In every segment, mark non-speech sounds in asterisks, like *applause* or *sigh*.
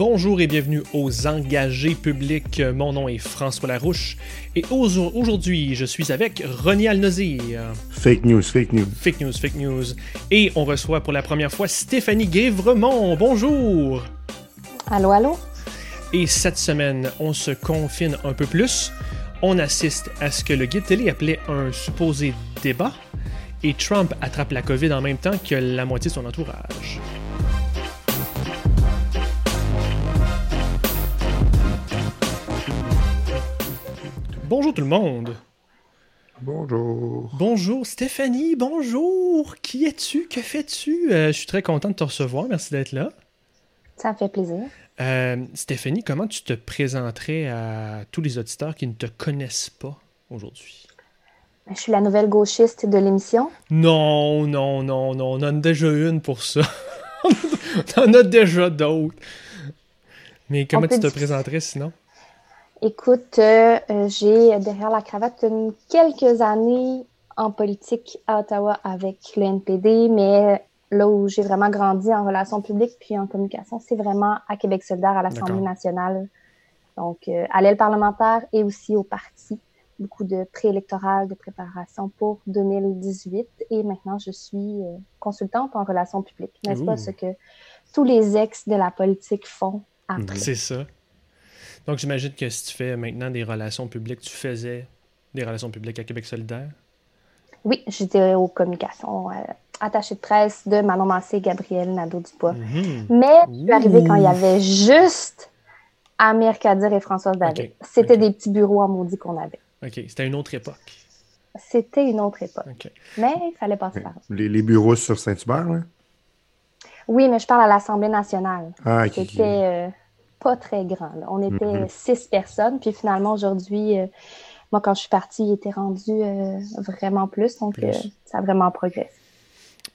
Bonjour et bienvenue aux engagés publics. Mon nom est François Larouche et aujourd'hui je suis avec Ronnie Alnozir. Fake news, fake news. Fake news, fake news. Et on reçoit pour la première fois Stéphanie Guévremont. Bonjour. Allô, allô? Et cette semaine, on se confine un peu plus. On assiste à ce que le guide télé appelait un supposé débat et Trump attrape la COVID en même temps que la moitié de son entourage. Bonjour tout le monde. Bonjour. Bonjour Stéphanie, bonjour. Qui es-tu? Que fais-tu? Euh, je suis très content de te recevoir. Merci d'être là. Ça me fait plaisir. Euh, Stéphanie, comment tu te présenterais à tous les auditeurs qui ne te connaissent pas aujourd'hui? Ben, je suis la nouvelle gauchiste de l'émission. Non, non, non, non. On en a déjà une pour ça. *laughs* on en a déjà d'autres. Mais comment tu te présenterais sinon? Écoute, euh, euh, j'ai derrière la cravate quelques années en politique à Ottawa avec le NPD, mais là où j'ai vraiment grandi en relations publiques puis en communication, c'est vraiment à Québec solidaire, à l'Assemblée nationale. Donc, euh, à l'aile parlementaire et aussi au parti. Beaucoup de préélectoral, de préparation pour 2018. Et maintenant, je suis consultante en relations publiques. N'est-ce pas ce que tous les ex de la politique font après? C'est ça. Donc, j'imagine que si tu fais maintenant des relations publiques, tu faisais des relations publiques à Québec solidaire? Oui, j'étais aux communications euh, attachée de presse de Manon Massé et Gabriel Nadeau-Dubois. Mhm. Mais je suis arrivée quand il y avait juste Amir Kadir et Françoise David. C'était des petits bureaux en maudit qu'on avait. OK, c'était une autre époque. C'était une autre époque. Mais il fallait passer par là. Les, bureaux sur Saint-Hubert, là? Oui, mais je parle à l'Assemblée nationale. Ah, C'était... Euh, pas très grand. On était mhm. six personnes, puis finalement, aujourd'hui, euh, moi, quand je suis partie, il était rendu euh, vraiment plus, donc euh, ça a vraiment progressé.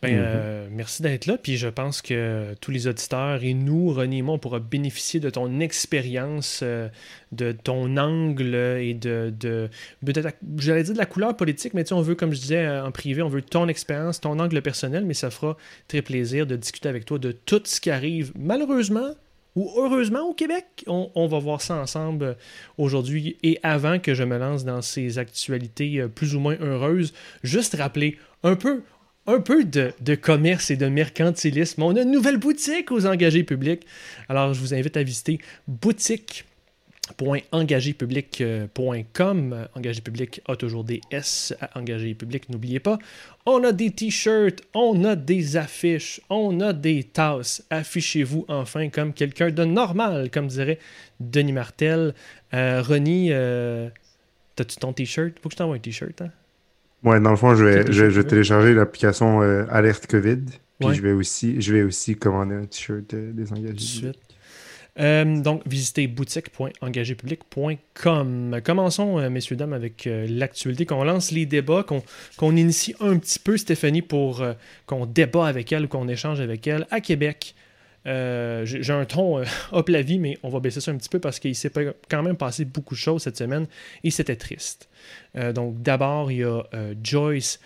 Ben, mhm. merci d'être là. Puis je pense que tous les auditeurs et nous, René et moi, on pourra bénéficier de ton expérience, de ton angle et de, de, j'allais dire de la couleur politique, mais tu sais, on veut, comme je disais en privé, on veut ton expérience, ton angle personnel, mais ça fera très plaisir de discuter avec toi de tout ce qui arrive, malheureusement, ou heureusement au Québec. On, va voir ça ensemble euh, aujourd'hui et avant que je me lance dans ces actualités euh, plus ou moins heureuses, juste rappeler un peu, un peu de, de, commerce et de mercantilisme. On a une nouvelle boutique aux engagés publics. Alors, je vous invite à visiter boutique .engagépublic.com. Engagé public a toujours des S à engagé public, n'oubliez pas. On a des t-shirts, on a des affiches, on a des tasses. Affichez-vous enfin comme quelqu'un de normal, comme dirait Denis Martel. Euh, Ronnie, euh, t'as-tu ton t-shirt? Faut que je t'envoie un t-shirt, hein? Ouais, dans le fond, je vais, je, télécharger l'application euh, Alerte COVID. Puis je, vais aussi, je vais aussi commander un t-shirt des engagés. Euh, donc, visitez boutique.engagépublic.com. Commençons, euh, messieurs, dames, avec euh, l'actualité, qu'on lance les débats, qu'on initie un petit peu Stéphanie pour qu'on débat avec elle qu'on échange avec elle à Québec. J'ai un ton *laughs* hop la vie, mais on va baisser ça un petit peu parce qu'il s'est quand même passé beaucoup de choses cette semaine et c'était triste. donc, d'abord, il y a Joyce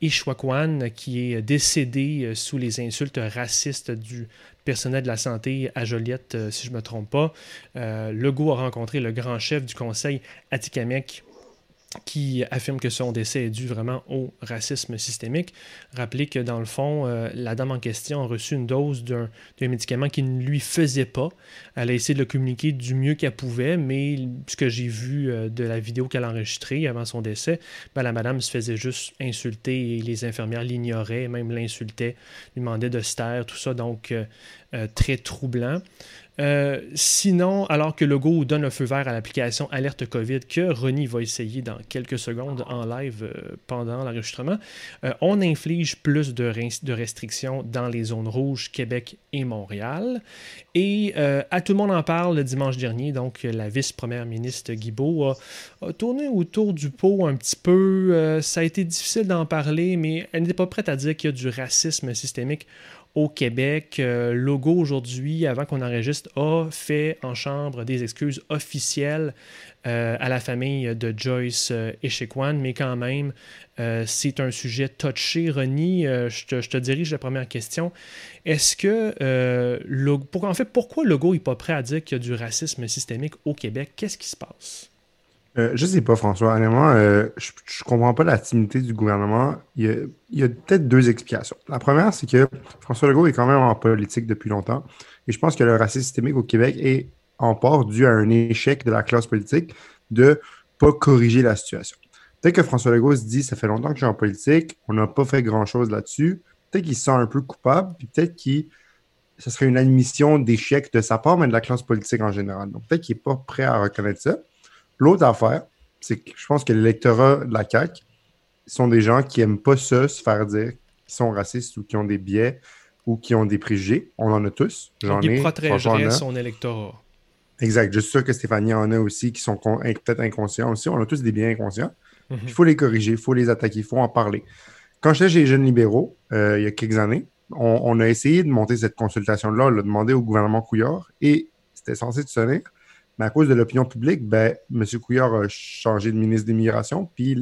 Ishwakwan qui est décédé sous les insultes racistes du personnel de la santé à Joliette, euh, si je ne me trompe pas. Euh, Legault a rencontré le grand chef du conseil Atikamek qui affirme que son décès est dû vraiment au racisme systémique. Rappelez que dans le fond, euh, la dame en question a reçu une dose d'un médicament qui ne lui faisait pas. Elle a essayé de le communiquer du mieux qu'elle pouvait, mais ce que j'ai vu euh, de la vidéo qu'elle a enregistrée avant son décès, ben, la madame se faisait juste insulter et les infirmières l'ignoraient, même l'insultaient, lui demandaient de se taire, tout ça, donc euh, très troublant. Euh, sinon, alors que Logo donne un feu vert à l'application Alerte COVID que Ronnie va essayer dans quelques secondes en live euh, pendant l'enregistrement, euh, on inflige plus de, de, restrictions dans les zones rouges Québec et Montréal. Et à tout le monde en parle le dimanche dernier, donc la vice-première ministre Guibault a, a, tourné autour du pot un petit peu. ça a été difficile d'en parler, mais elle n'était pas prête à dire qu'il y a du racisme systémique au Québec. Euh, Logo, aujourd'hui, avant qu'on enregistre, a fait en chambre des excuses officielles euh, à la famille de Joyce euh, Echequan, mais quand même, c'est un sujet touché. Ronnie, je te, dirige la première question. Est-ce que, Logo, en fait, pourquoi Logo n'est pas prêt à dire qu'il y a du racisme systémique au Québec? Qu'est-ce qui se passe? Euh, je sais pas, François. Honnêtement, euh, je, je comprends pas la timidité du gouvernement. Il y a, peut-être deux explications. La première, c'est que François Legault est quand même en politique depuis longtemps. Et je pense que le racisme systémique au Québec est en part dû à un échec de la classe politique de pas corriger la situation. Peut-être que François Legault se dit ça fait longtemps que je suis en politique, on n'a pas fait grand-chose là-dessus. Peut-être qu'il se sent un peu coupable, puis peut-être qu'il ce serait une admission d'échec de sa part, mais de la classe politique en général. Donc peut-être qu'il n'est pas prêt à reconnaître ça. L'autre affaire, c'est que je pense que l'électorat de la CAQ sont des gens qui n'aiment pas ça, se faire dire qu'ils sont racistes ou qui ont des biais ou qui ont des préjugés. On en a tous. J'en ai. protégerait son électorat. Exact. Je suis sûr que Stéphanie en a aussi qui sont peut-être inconscients aussi. On a tous des biais inconscients. Mhm. Il faut les corriger, il faut les attaquer, il faut en parler. Quand j'étais chez les jeunes libéraux, euh, il y a quelques années, on, a essayé de monter cette consultation-là, on l'a demandé au gouvernement Couillard et c'était censé sonner. Mais à cause de l'opinion publique, ben, M. Couillard a changé de ministre d'immigration, puis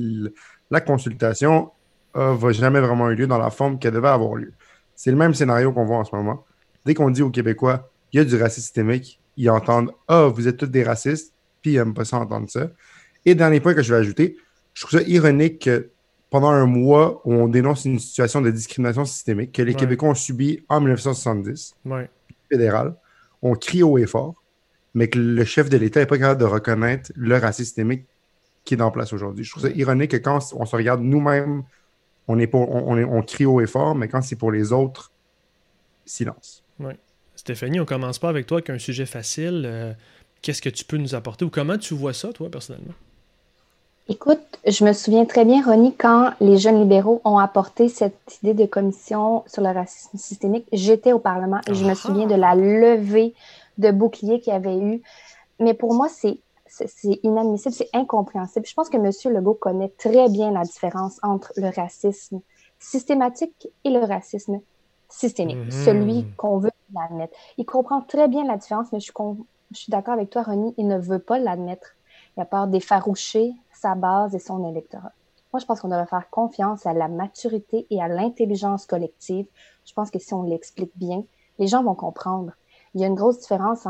la consultation ne va jamais vraiment eu lieu dans la forme qu'elle devait avoir lieu. C'est le même scénario qu'on voit en ce moment. Dès qu'on dit aux Québécois, il y a du racisme systémique, ils entendent Ah, vous êtes tous des racistes, puis ils n'aiment pas ça entendre ça. Et dernier point que je vais ajouter, je trouve ça ironique que pendant un mois où on dénonce une situation de discrimination systémique que les Québécois ont subi en 1970, fédéral, on crie haut et fort, mais que le chef de l'État n'est pas capable de reconnaître le racisme systémique qui est en place aujourd'hui. Je trouve ça ironique que quand on se regarde nous-mêmes, on, est pour, on, on, crie haut et fort, mais quand c'est pour les autres, silence. Oui. Stéphanie, on commence pas avec toi avec un sujet facile. Euh, qu'est-ce que tu peux nous apporter ou comment tu vois ça, toi, personnellement? Écoute, je me souviens très bien, Ronnie, quand les jeunes libéraux ont apporté cette idée de commission sur le racisme systémique, j'étais au Parlement et je me souviens de la levée de bouclier qu'il y avait eu. Mais pour moi, c'est inadmissible, c'est incompréhensible. Je pense que M. Legault connaît très bien la différence entre le racisme systématique et le racisme systémique, mhm. celui qu'on veut l'admettre. Il comprend très bien la différence, mais je suis, je suis d'accord avec toi, Ronnie, il ne veut pas l'admettre. Il a peur d'effaroucher sa base et son électorat. Moi, je pense qu'on devrait faire confiance à la maturité et à l'intelligence collective. Je pense que si on l'explique bien, les gens vont comprendre il y a une grosse différence.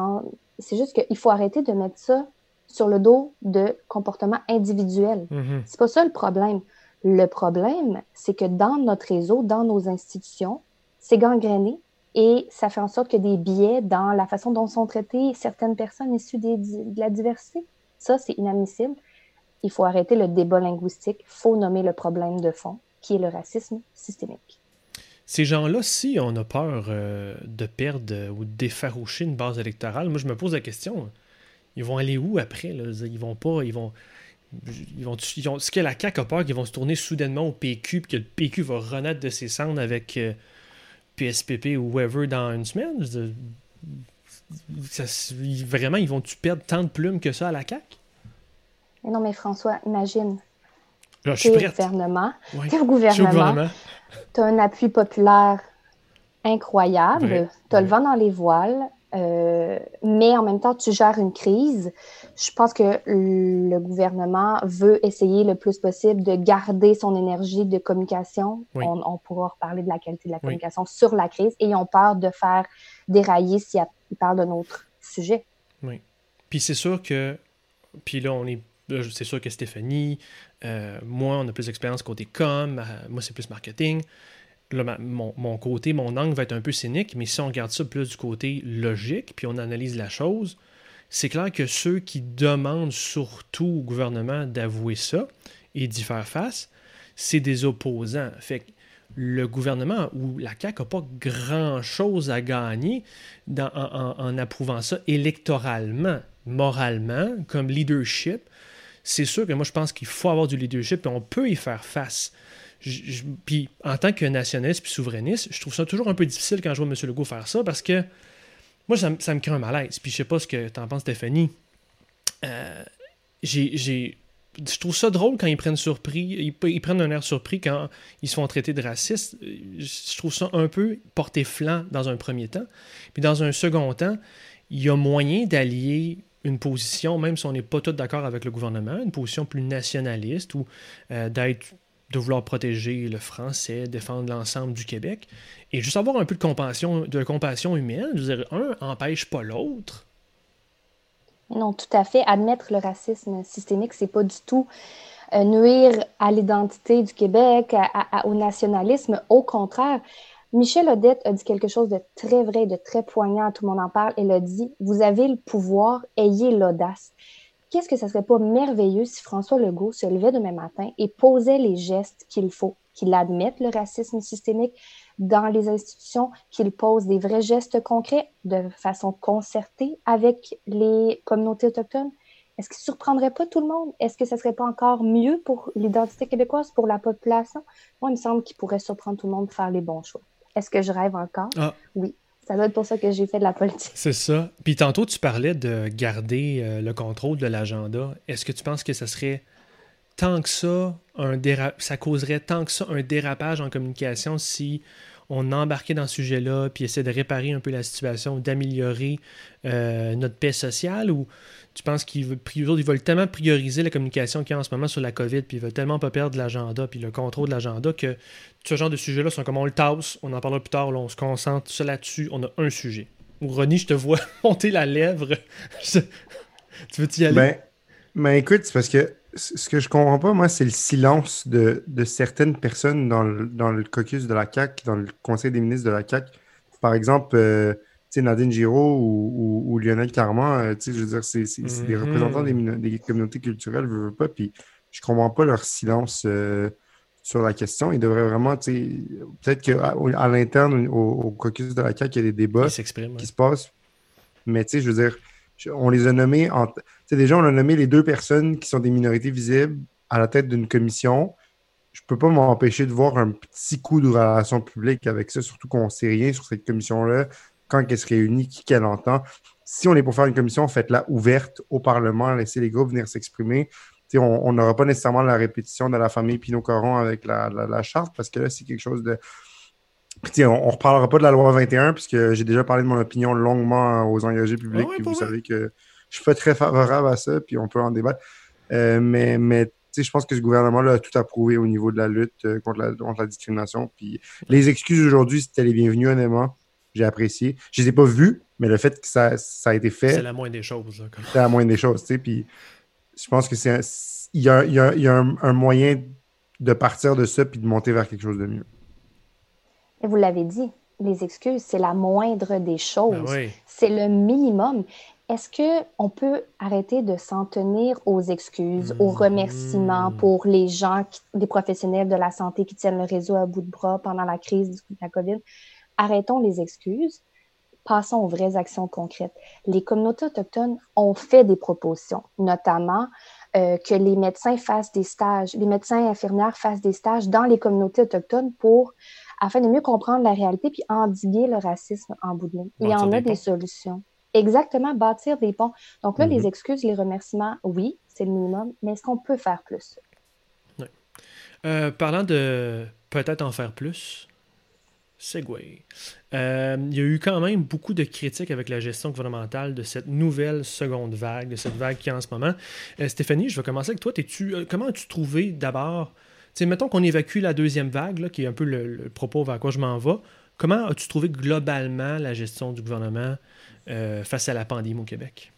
C'est juste qu'il faut arrêter de mettre ça sur le dos de comportements individuels. Mm-hmm. C'est pas ça le problème. Le problème, c'est que dans notre réseau, dans nos institutions, c'est gangréné et ça fait en sorte que des biais dans la façon dont sont traitées certaines personnes issues de la diversité. Ça, c'est inadmissible. Il faut arrêter le débat linguistique. Il faut nommer le problème de fond, qui est le racisme systémique. Ces gens-là, si on a peur euh, de perdre ou d'effaroucher une base électorale, moi je me pose la question, ils vont aller où après? Ils vont pas, ils vont. Ils vont, ce que la CAQ a peur qu'ils vont se tourner soudainement au PQ, puis que le PQ va renaître de ses cendres avec PSPP euh, ou whoever dans une semaine? vraiment, ils vont-tu perdre tant de plumes que ça à la CAQ? non, mais François, imagine. Là, je gouvernement, gouvernement tu as un appui populaire incroyable, tu as le vent dans les voiles, euh, mais en même temps, tu gères une crise. Je pense que le gouvernement veut essayer le plus possible de garder son énergie de communication. On, pourra reparler de la qualité de la communication sur la crise et ils ont peur de faire dérailler s'ils parlent d'un autre sujet. Oui. Puis c'est sûr que, puis là, on est c'est sûr que Stéphanie, euh, moi, on a plus d'expérience côté com, euh, moi, c'est plus marketing. Là, mon, côté, mon angle va être un peu cynique, mais si on regarde ça plus du côté logique, puis on analyse la chose, c'est clair que ceux qui demandent surtout au gouvernement d'avouer ça et d'y faire face, c'est des opposants. Fait que le gouvernement ou la CAQ n'a pas grand-chose à gagner en, approuvant ça électoralement, moralement, comme leadership c'est sûr que moi, je pense qu'il faut avoir du leadership et on peut y faire face. puis en tant que nationaliste puis souverainiste, je trouve ça toujours un peu difficile quand je vois M. Legault faire ça parce que moi, ça, me crée un malaise. Puis je sais pas ce que tu en penses, Stéphanie. Euh, j'ai je trouve ça drôle quand ils prennent surpris, ils, prennent un air surpris quand ils se font traiter de racistes. Je trouve ça un peu porter flanc dans un premier temps. Puis dans un second temps, il y a moyen d'allier une position, même si on n'est pas tous d'accord avec le gouvernement, une position plus nationaliste ou euh, d'être de vouloir protéger le français, défendre l'ensemble du Québec, et juste avoir un peu de compassion, de compassion humaine. Je veux dire, un empêche pas l'autre. Non, tout à fait. Admettre le racisme systémique, c'est pas du tout euh, nuire à l'identité du Québec, au nationalisme. Au contraire, Michel Odette a dit quelque chose de très vrai, de très poignant, tout le monde en parle. Elle a dit Vous avez le pouvoir, ayez l'audace. Qu'est-ce que ça serait pas merveilleux si François Legault se levait demain matin et posait les gestes qu'il faut, qu'il admette le racisme systémique, dans les institutions, qu'il pose des vrais gestes concrets de façon concertée avec les communautés autochtones? Est-ce qu'il ne surprendrait pas tout le monde? Est-ce que ce ne serait pas encore mieux pour l'identité québécoise, pour la population? Moi, il me semble qu'il pourrait surprendre tout le monde de faire les bons choix. Est-ce que je rêve encore? Ah. Oui. Ça doit être pour ça que j'ai fait de la politique. C'est ça. Puis tantôt, tu parlais de garder euh, le contrôle de l'agenda. Est-ce que tu penses que ça serait tant que ça, un ça causerait tant que ça un dérapage en communication si on embarquait dans ce sujet-là, puis essaie de réparer un peu la situation, d'améliorer euh, notre paix sociale, ou tu penses qu'ils veulent, tellement prioriser la communication qu'il y a en ce moment sur la COVID, puis ils veulent tellement pas perdre l'agenda, puis le contrôle de l'agenda, que ce genre de sujets-là sont comme on le tasse, on en parlera plus tard, on se concentre là-dessus, on a un sujet. Ou Ronnie, je te vois *laughs* monter la lèvre. *laughs* tu veux y aller? Ben, ben écoute, c'est parce que ce que je comprends pas, moi, c'est le silence de, certaines personnes dans le, caucus de la CAC, dans le conseil des ministres de la CAC. Par exemple, euh, Nadine Giraud ou, Lionel Carman, euh, je veux dire, c'est des mhm. représentants des, communautés culturelles, je veux pas, puis je comprends pas leur silence euh, sur la question. Ils devraient vraiment, peut-être qu'à à, l'interne, au, caucus de la CAQ, il y a des débats qui se passent. Mais tu sais, je veux dire, on les a nommés en. Déjà, on a nommé les deux personnes qui sont des minorités visibles à la tête d'une commission. Je peux pas m'empêcher de voir un petit coup de relation publique avec ça, surtout qu'on ne sait rien sur cette commission-là, quand elle se réunit, qui qu'elle entend. Si on est pour faire une commission, faites-la ouverte au Parlement, laissez les groupes venir s'exprimer. On n'aura pas nécessairement la répétition de la famille Pinot-Coron avec la, charte, parce que là, c'est quelque chose de. on, ne reparlera pas de la loi 21, puisque j'ai déjà parlé de mon opinion longuement aux engagés publics, puis vous savez que je suis pas très favorable à ça, puis on peut en débattre. Euh, mais, mais je pense que ce gouvernement-là a tout approuvé au niveau de la lutte euh, contre, la, contre la discrimination. Puis les excuses aujourd'hui, c'était les bienvenus, honnêtement. J'ai apprécié. Je ne les ai pas vues, mais le fait que ça, ça a été fait. C'est la moindre des choses. C'est la moindre des choses. Puis je pense que c'est il y a, y a, y a un, moyen de partir de ça puis de monter vers quelque chose de mieux. Et vous l'avez dit, les excuses, c'est la moindre des choses. Ben c'est le minimum. Est-ce qu'on peut arrêter de s'en tenir aux excuses, aux hmm. remerciements pour les gens, les professionnels de la santé qui tiennent le réseau à bout de bras pendant la crise de la COVID? Arrêtons les excuses. Passons aux vraies actions concrètes. Les communautés autochtones ont fait des propositions, notamment euh, que les médecins fassent des stages, les médecins et infirmières fassent des stages dans les communautés autochtones pour, afin de mieux comprendre la réalité puis endiguer le racisme en bout de ligne. Il y en a des solutions. Exactement, bâtir des ponts. Donc là, les mhm. excuses, les remerciements, oui, c'est le minimum, mais est-ce qu'on peut faire plus? Oui. Euh, parlant de peut-être en faire plus, Segway. Euh, il y a eu quand même beaucoup de critiques avec la gestion gouvernementale de cette nouvelle seconde vague, de cette vague qui est en ce moment. Euh, Stéphanie, je vais commencer avec toi. -tu, euh, comment as-tu trouvé d'abord, mettons qu'on évacue la deuxième vague, qui est un peu le, propos vers quoi je m'en vais. Comment as-tu trouvé globalement la gestion du gouvernement face à la pandémie au Québec?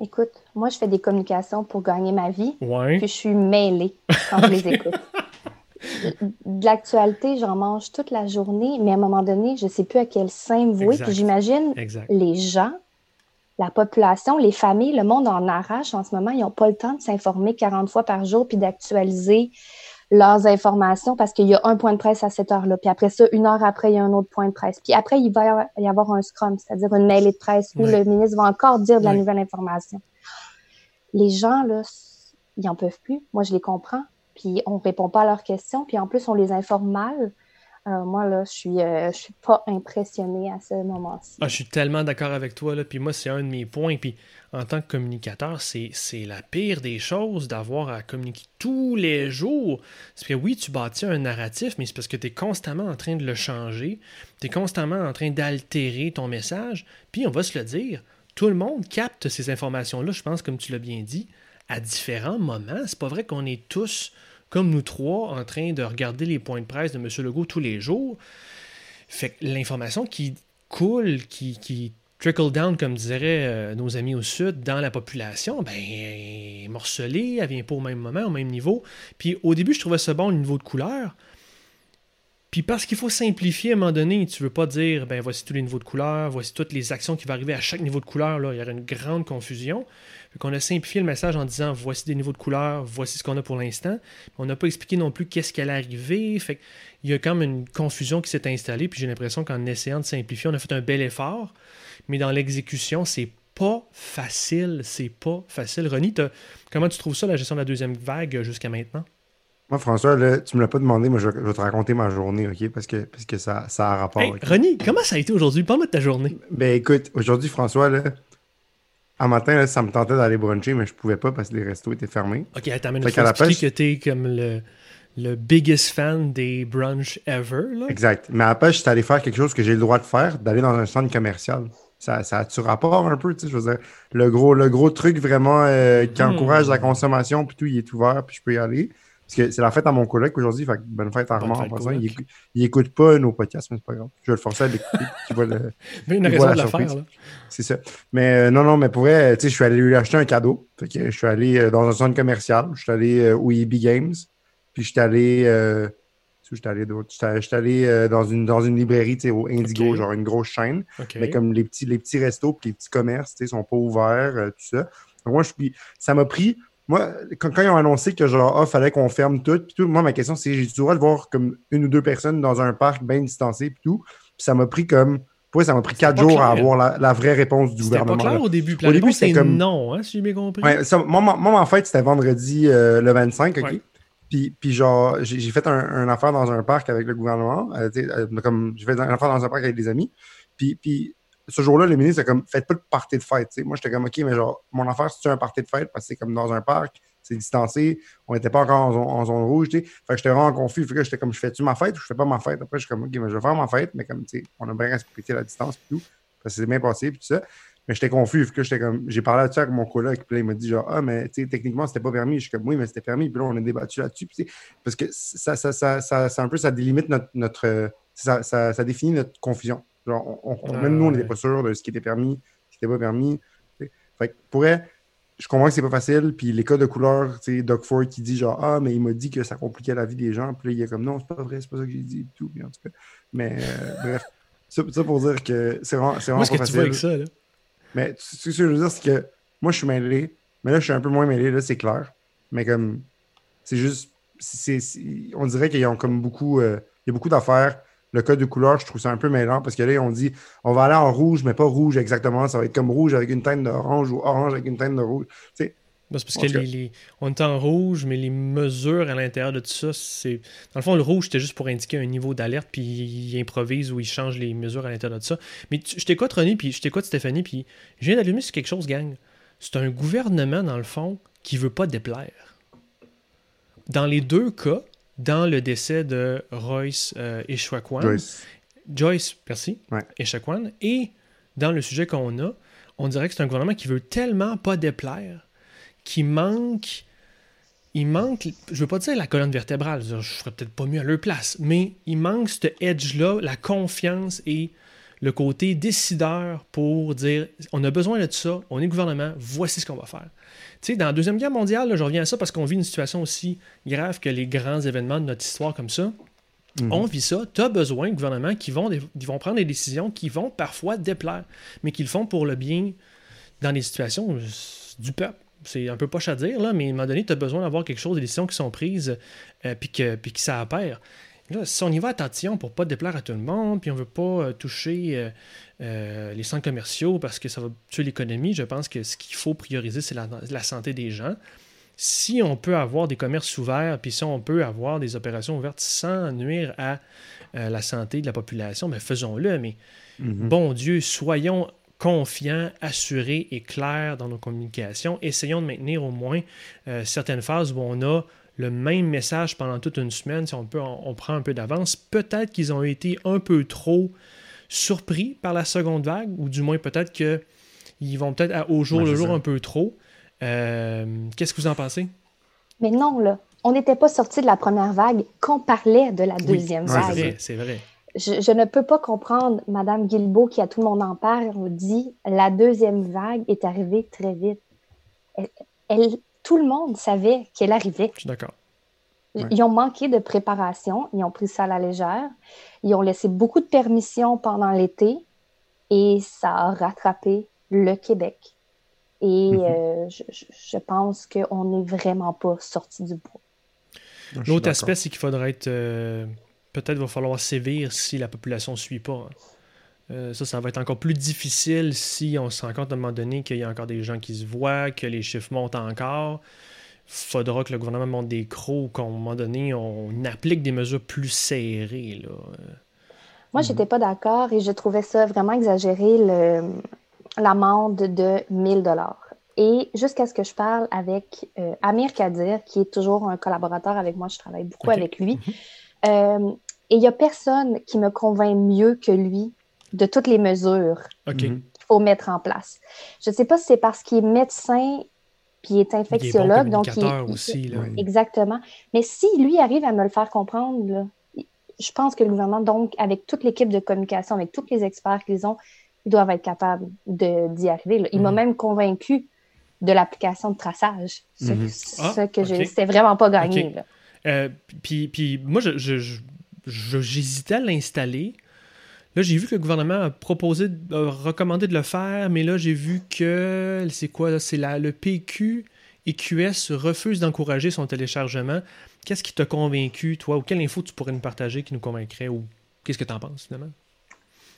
Écoute, moi, je fais des communications pour gagner ma vie. Ouais. Puis je suis mêlée quand je les écoute. *laughs* de l'actualité, j'en mange toute la journée, mais à un moment donné, je ne sais plus à quel sein vouer. Puis j'imagine les gens, la population, les familles, le monde en arrache en ce moment. Ils n'ont pas le temps de s'informer 40 fois par jour puis d'actualiser leurs informations parce qu'il y a un point de presse à cette heure-là. Puis après ça, une heure après, il y a un autre point de presse. Puis après, il va y avoir un scrum, c'est-à-dire une mail de presse où le ministre va encore dire de la nouvelle information. Les gens, là, ils n'en peuvent plus. Moi, je les comprends puis on ne répond pas à leurs questions, puis en plus, on les informe mal. Alors moi, là, je suis, euh, suis pas impressionnée à ce moment-ci. Ah, je suis tellement d'accord avec toi, là. Puis moi, c'est un de mes points. Puis en tant que communicateur, c'est la pire des choses d'avoir à communiquer tous les jours. C'est que oui, tu bâtis un narratif, mais c'est parce que tu es constamment en train de le changer. Tu es constamment en train d'altérer ton message. Puis on va se le dire, tout le monde capte ces informations-là, je pense, comme tu l'as bien dit, à différents moments. C'est pas vrai qu'on est tous comme nous trois, en train de regarder les points de presse de M. Legault tous les jours. Fait que l'information qui coule, qui, qui trickle down, comme diraient euh, nos amis au Sud, dans la population, ben, est morcelée, elle vient pas au même moment, au même niveau. Puis au début, je trouvais ça bon, le niveau de couleur. Puis parce qu'il faut simplifier à un moment donné, tu veux pas dire, ben voici tous les niveaux de couleur, voici toutes les actions qui vont arriver à chaque niveau de couleur, là, il y aurait une grande confusion. On a simplifié le message en disant voici des niveaux de couleur, voici ce qu'on a pour l'instant. On n'a pas expliqué non plus qu'est-ce qui allait arriver. Fait il y a quand même une confusion qui s'est installée. Puis j'ai l'impression qu'en essayant de simplifier, on a fait un bel effort. Mais dans l'exécution, c'est pas facile. C'est pas facile. Ronnie, comment tu trouves ça, la gestion de la deuxième vague jusqu'à maintenant? Moi, François, là, tu me l'as pas demandé, moi je, vais te raconter ma journée, OK? Parce que, parce que ça, ça a rapport. Hey, Ronnie, comment ça a été aujourd'hui? Parle-moi de ta journée. Ben écoute, aujourd'hui, François, là, un matin, ça me tentait d'aller bruncher, mais je pouvais pas parce que les restos étaient fermés. Ok, attends, mais faut expliquer que t'es comme le, le biggest fan des brunchs ever. Là. Exact. Mais après, j'étais allé faire quelque chose que j'ai le droit de faire, d'aller dans un centre commercial. Ça, ça a-tu rapport un peu, tu sais, je veux dire, le gros, le gros truc vraiment euh, qui hmm. encourage la consommation, puis tout, il est ouvert, puis je peux y aller. Parce que c'est la fête à mon collègue aujourd'hui, fait bonne fête à Armand en. Il, écoute, pas nos podcasts, mais c'est pas grave. Je vais le forcer à l'écouter. tu vois le, *laughs* mais une raison de la faire, C'est ça. Mais euh, non, non, mais pour vrai, tu sais, je suis allé lui acheter un cadeau. Fait que je suis allé euh, dans un centre commercial. Je suis allé euh, au EB Games. Puis je suis allé. Je suis allé, j'étais allé dans, une, dans une librairie, tu sais, au Indigo, genre une grosse chaîne. Mais comme les petits, les petits restos puis les petits commerces, tu sais, sont pas ouverts, tout ça. Donc moi, je. Ça m'a pris moi, quand, ils ont annoncé que genre, ah, fallait qu'on ferme tout, puis tout, moi, ma question, c'est j'ai du droit de voir comme une ou deux personnes dans un parc bien distancé, puis tout? Puis ça m'a pris comme. Ouais, ça m'a pris quatre jours à avoir la, vraie réponse du gouvernement. C'était pas clair au début. au début, c'était comme non, hein, si j'ai bien compris. Ouais, moi, en fait, c'était vendredi euh, le 25, OK? Puis, puis, genre, j'ai fait un, affaire dans un parc avec le gouvernement. Euh, euh, comme j'ai fait un affaire dans un parc avec des amis. Puis, puis ce jour-là, le ministre a comme faites pas de party de fête. Moi, j'étais comme OK, mais genre, mon affaire, c'est un party de fête? Parce que c'est comme dans un parc, c'est distancé, on n'était pas encore en, zone, rouge. Fait que j'étais vraiment confus. Fait que j'étais comme je fais-tu ma fête ou je fais pas ma fête? Après, je suis comme OK, mais je vais faire ma fête, mais comme tu sais, on a bien respecté la distance et tout. Ça s'est bien passé puis tout ça. Mais j'étais confus, que j'étais comme. J'ai parlé là-dessus avec mon collègue, puis là, il m'a dit genre Ah, mais tu sais, techniquement, c'était pas permis. Je suis comme Oui, mais c'était permis. Puis là, on a débattu là-dessus. Parce que ça, ça, ça, ça, un peu, ça délimite notre. notre ça, ça, ça définit notre confusion même nous, on n'était pas sûr de ce qui était permis, ce qui n'était pas permis. Fait pour je comprends que c'est pas facile. Puis les codes de couleur, tu sais, Doc Ford qui dit genre Ah, mais il m'a dit que ça compliquait la vie des gens. Puis là, il est comme Non, c'est pas vrai, c'est pas ça que j'ai dit. Tout, en tout cas. Mais euh, *laughs* bref, ça, pour dire que c'est vraiment, c'est vraiment pas facile. Tu avec ça, là? Mais ce que je veux dire, c'est que moi, je suis mêlé. Mais là, je suis un peu moins mêlé, là, c'est clair. Mais comme, c'est juste, on dirait qu'il y a comme beaucoup, euh, il y a beaucoup d'affaires le code de couleur, je trouve ça un peu mêlant parce que là, on dit on va aller en rouge, mais pas rouge exactement. Ça va être comme rouge avec une teinte d'orange ou orange avec une teinte de rouge. c'est parce que les, on est en rouge, mais les mesures à l'intérieur de tout ça, c'est. Dans le fond, le rouge, c'était juste pour indiquer un niveau d'alerte, puis il improvise ou il change les mesures à l'intérieur de ça. Mais je t'écoute, René, puis je t'écoute, Stéphanie, puis je viens d'allumer sur quelque chose, gang. C'est un gouvernement, dans le fond, qui veut pas déplaire. Dans les deux cas, dans le décès de Royce euh, Joyce. Joyce, merci. Ouais. Et dans le sujet qu'on a, on dirait que c'est un gouvernement qui veut tellement pas déplaire qu'il manque. Il manque, je veux pas dire la colonne vertébrale, je ferais peut-être pas mieux à leur place, mais il manque ce edge-là, la confiance et le côté décideur pour dire on a besoin de ça, on est gouvernement, voici ce qu'on va faire dans la Deuxième Guerre mondiale, je reviens à ça parce qu'on vit une situation aussi grave que les grands événements de notre histoire comme ça. Mhm. On vit ça. Tu as besoin de gouvernements qui vont, vont prendre des décisions qui vont parfois déplaire, mais qui le font pour le bien dans des situations du peuple. C'est un peu poche à dire, là, mais à un moment donné, tu as besoin d'avoir quelque chose, des décisions qui sont prises, euh, puis que, que ça apparaît. Là, si on y va attention pour pas déplaire à tout le monde, puis on veut pas euh, toucher euh, euh, les centres commerciaux parce que ça va tuer l'économie, je pense que ce qu'il faut prioriser, c'est la, santé des gens. si on peut avoir des commerces ouverts, puis si on peut avoir des opérations ouvertes sans nuire à la santé de la population, ben faisons-le. Mais Mhm. bon Dieu, soyons confiants, assurés et clairs dans nos communications. Essayons de maintenir au moins certaines phases où on a le même message pendant toute une semaine. Si on, peut, on, on prend un peu d'avance, peut-être qu'ils ont été un peu trop surpris par la seconde vague, ou du moins peut-être qu'ils vont peut-être au jour Ouais, le jour ça. un peu trop. Euh, Qu'est-ce que vous en pensez? Mais non, là, on n'était pas sorti de la première vague qu'on parlait de la deuxième ouais, c'est vague. vrai, c'est vrai. Je, je ne peux pas comprendre Madame Guilbeault qui, à tout le monde en parle, on dit la deuxième vague est arrivée très vite. Elle, elle- tout le monde savait qu'elle arrivait. Je suis d'accord. Ouais. Ils ont manqué de préparation, ils ont pris ça à la légère, ils ont laissé beaucoup de permissions pendant l'été et ça a rattrapé le Québec. Et Mhm. euh, je, pense qu'on n'est vraiment pas sorti du bois. L'autre aspect, c'est qu'il faudrait être. euh, Peut-être va falloir sévir si la population ne suit pas. hein. Euh, ça, ça va être encore plus difficile si on se rend compte à un moment donné qu'il y a encore des gens qui se voient, que les chiffres montent encore. faudra que le gouvernement monte des crocs, qu'à un moment donné, on applique des mesures plus serrées. Là. Moi, Mhm. j'étais pas d'accord et je trouvais ça vraiment exagéré, l'amende de 1000 dollars. Et jusqu'à ce que je parle avec euh, Amir Kadir, qui est toujours un collaborateur avec moi, je travaille beaucoup avec lui. Euh, et il n'y a personne qui me convainc mieux que lui de toutes les mesures OK. Mhm. qu'il faut mettre en place. Je ne sais pas si c'est parce qu'il est médecin puis il est Il est bon infectiologue, donc il, il- aussi. Là. Exactement. Mais si lui arrive à me le faire comprendre, là, je pense que le gouvernement, donc, avec toute l'équipe de communication, avec tous les experts qu'ils ont, ils doivent être capables de- d'y arriver. là. Il m'a Mhm. même convaincu de l'application de traçage. Ce, ce Ah, que j'ai- ok. c'était vraiment pas gagné. Euh, puis, puis moi, je, je- je- je- j'hésitais à l'installer. Là, j'ai vu que le gouvernement a proposé, a recommandé de le faire, mais là, j'ai vu que c'est quoi? C'est le PQ et QS refusent d'encourager son téléchargement. Qu'est-ce qui t'a convaincu, toi, ou quelle info tu pourrais nous partager qui nous convaincrait, ou qu'est-ce que tu en penses, finalement?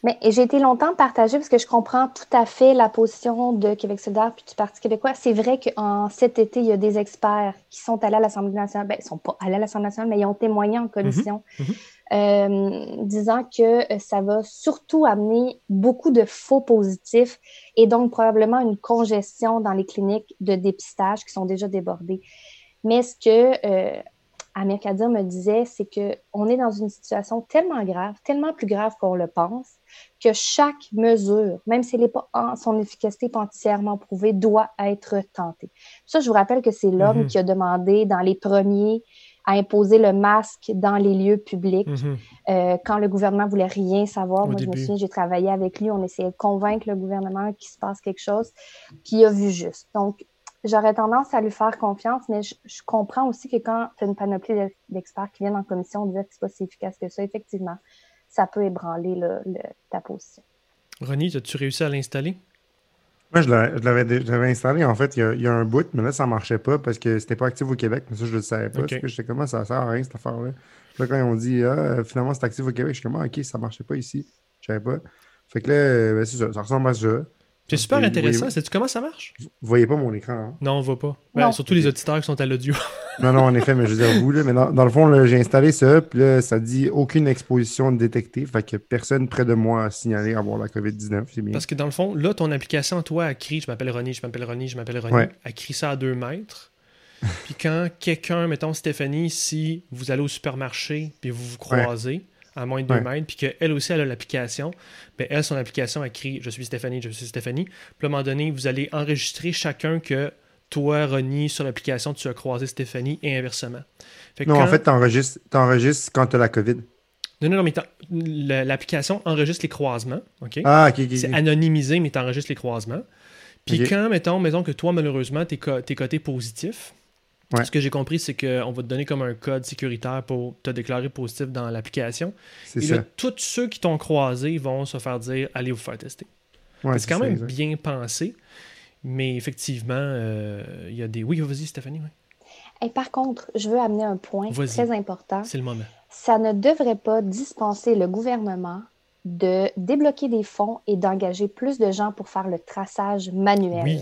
Mais j'ai été longtemps partagée parce que je comprends tout à fait la position de Québec solidaire puis du Parti québécois. C'est vrai qu'en cet été, il y a des experts qui sont allés à l'Assemblée nationale. Ben, ils ne sont pas allés à l'Assemblée nationale, mais ils ont témoigné en commission mhm. euh, disant que euh, ça va surtout amener beaucoup de faux positifs et donc probablement une congestion dans les cliniques de dépistage qui sont déjà débordées. Mais ce que euh, Amir Kadir me disait, c'est qu'on est dans une situation tellement grave, tellement plus grave qu'on le pense, que chaque mesure, même si elle n'est pas en, son efficacité n'est pas entièrement prouvée, doit être tentée. Ça, je vous rappelle que c'est l'homme Mhm. qui a demandé dans les premiers à imposer le masque dans les lieux publics Mhm. euh, quand le gouvernement voulait rien savoir. Au Moi, je me souviens, j'ai travaillé avec lui, on essayait de convaincre le gouvernement qu'il se passe quelque chose, puis il a vu juste. Donc, j'aurais tendance à lui faire confiance, mais je, je comprends aussi que quand tu as une panoplie d'ex- d'experts qui viennent en commission dire que c'est pas si efficace que ça, effectivement, ça peut ébranler le- le- ta position. Ronnie, as-tu réussi à l'installer? Moi, je l'avais- je je installé, en fait, il y, a, il y a un bout, mais là, ça marchait pas parce que c'était pas actif au Québec. Mais ça, je le savais pas. Ok. Parce que j'étais comment ça sert à rien, cette affaire-là. Là, quand ils ont dit, ah, finalement, c'est actif au Québec, je suis comme, ah, ok, ça marchait pas ici. Je savais pas. Fait que là, euh, ben, c'est ça, ça ressemble à ça. C'est super intéressant. voyez- Sais-tu comment ça marche? Vous voyez pas mon écran, hein? Non, on voit pas. Ben, Non. surtout les auditeurs qui sont à l'audio. *laughs* Non, non, en effet, mais je veux dire, vous, là, mais dans, dans le fond, j'ai installé ça, puis là, ça dit aucune exposition détectée, fait que personne près de moi a signalé avoir la COVID-19, c'est bien. Parce que dans le fond, là, ton application, toi, a crie Je m'appelle Ronnie, je m'appelle Ronnie, je m'appelle Ronnie. Ouais. Elle crie ça à deux mètres. puis quand quelqu'un, mettons Stéphanie, si vous allez au supermarché puis vous vous croisez à moins de deux Ouais. mètres, puis qu'elle aussi, elle a l'application, ben elle, son application, elle crie Je suis Stéphanie, je suis Stéphanie. Puis à un moment donné, vous allez enregistrer chacun que toi, Ronnie, sur l'application, tu as croisé Stéphanie et inversement. Fait Non, en fait, t'enregistres, t'enregistres quand t'as la COVID. Non, non, non, mais l'application enregistre les croisements. OK? Ah, ok. C'est anonymisé, mais tu enregistres les croisements. Puis quand, mettons, mettons que toi, malheureusement, t'es co- t'es coté positif, Ouais. ce que j'ai compris, c'est qu'on va te donner comme un code sécuritaire pour te déclarer positif dans l'application. C'est Et ça. là, tous ceux qui t'ont croisé vont se faire dire allez vous faire tester. Ouais, c'est quand ça, même exact. bien pensé, mais effectivement, euh, il y a des. Oui, vas-y, Stéphanie. Et par contre, je veux amener un point très important. c'est le moment. ça ne devrait pas dispenser le gouvernement de débloquer des fonds et d'engager plus de gens pour faire le traçage manuel. Oui.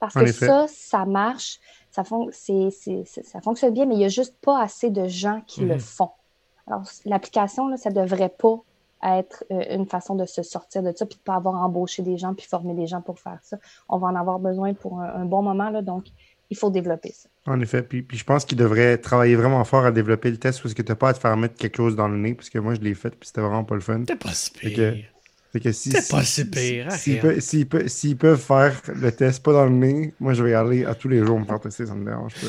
Parce En que effet. ça, ça marche. Ça, ça fonctionne bien, mais il n'y a juste pas assez de gens qui le mhm. font. Alors, l'application, ça ne devrait pas être euh, une façon de se sortir de ça, puis de ne pas avoir embauché des gens, puis former des gens pour faire ça. On va en avoir besoin pour un, bon moment, là, donc il faut développer ça. En effet, puis, je pense qu'il devrait travailler vraiment fort à développer le test parce que tu n'as pas à te faire mettre quelque chose dans le nez, parce que moi, je l'ai fait, puis c'était vraiment pas le fun. T'es pas si c'est pas si pire. S'ils peuvent, faire le test pas dans le nez, moi je vais y aller à tous les jours me faire tester, ça me dérange pas.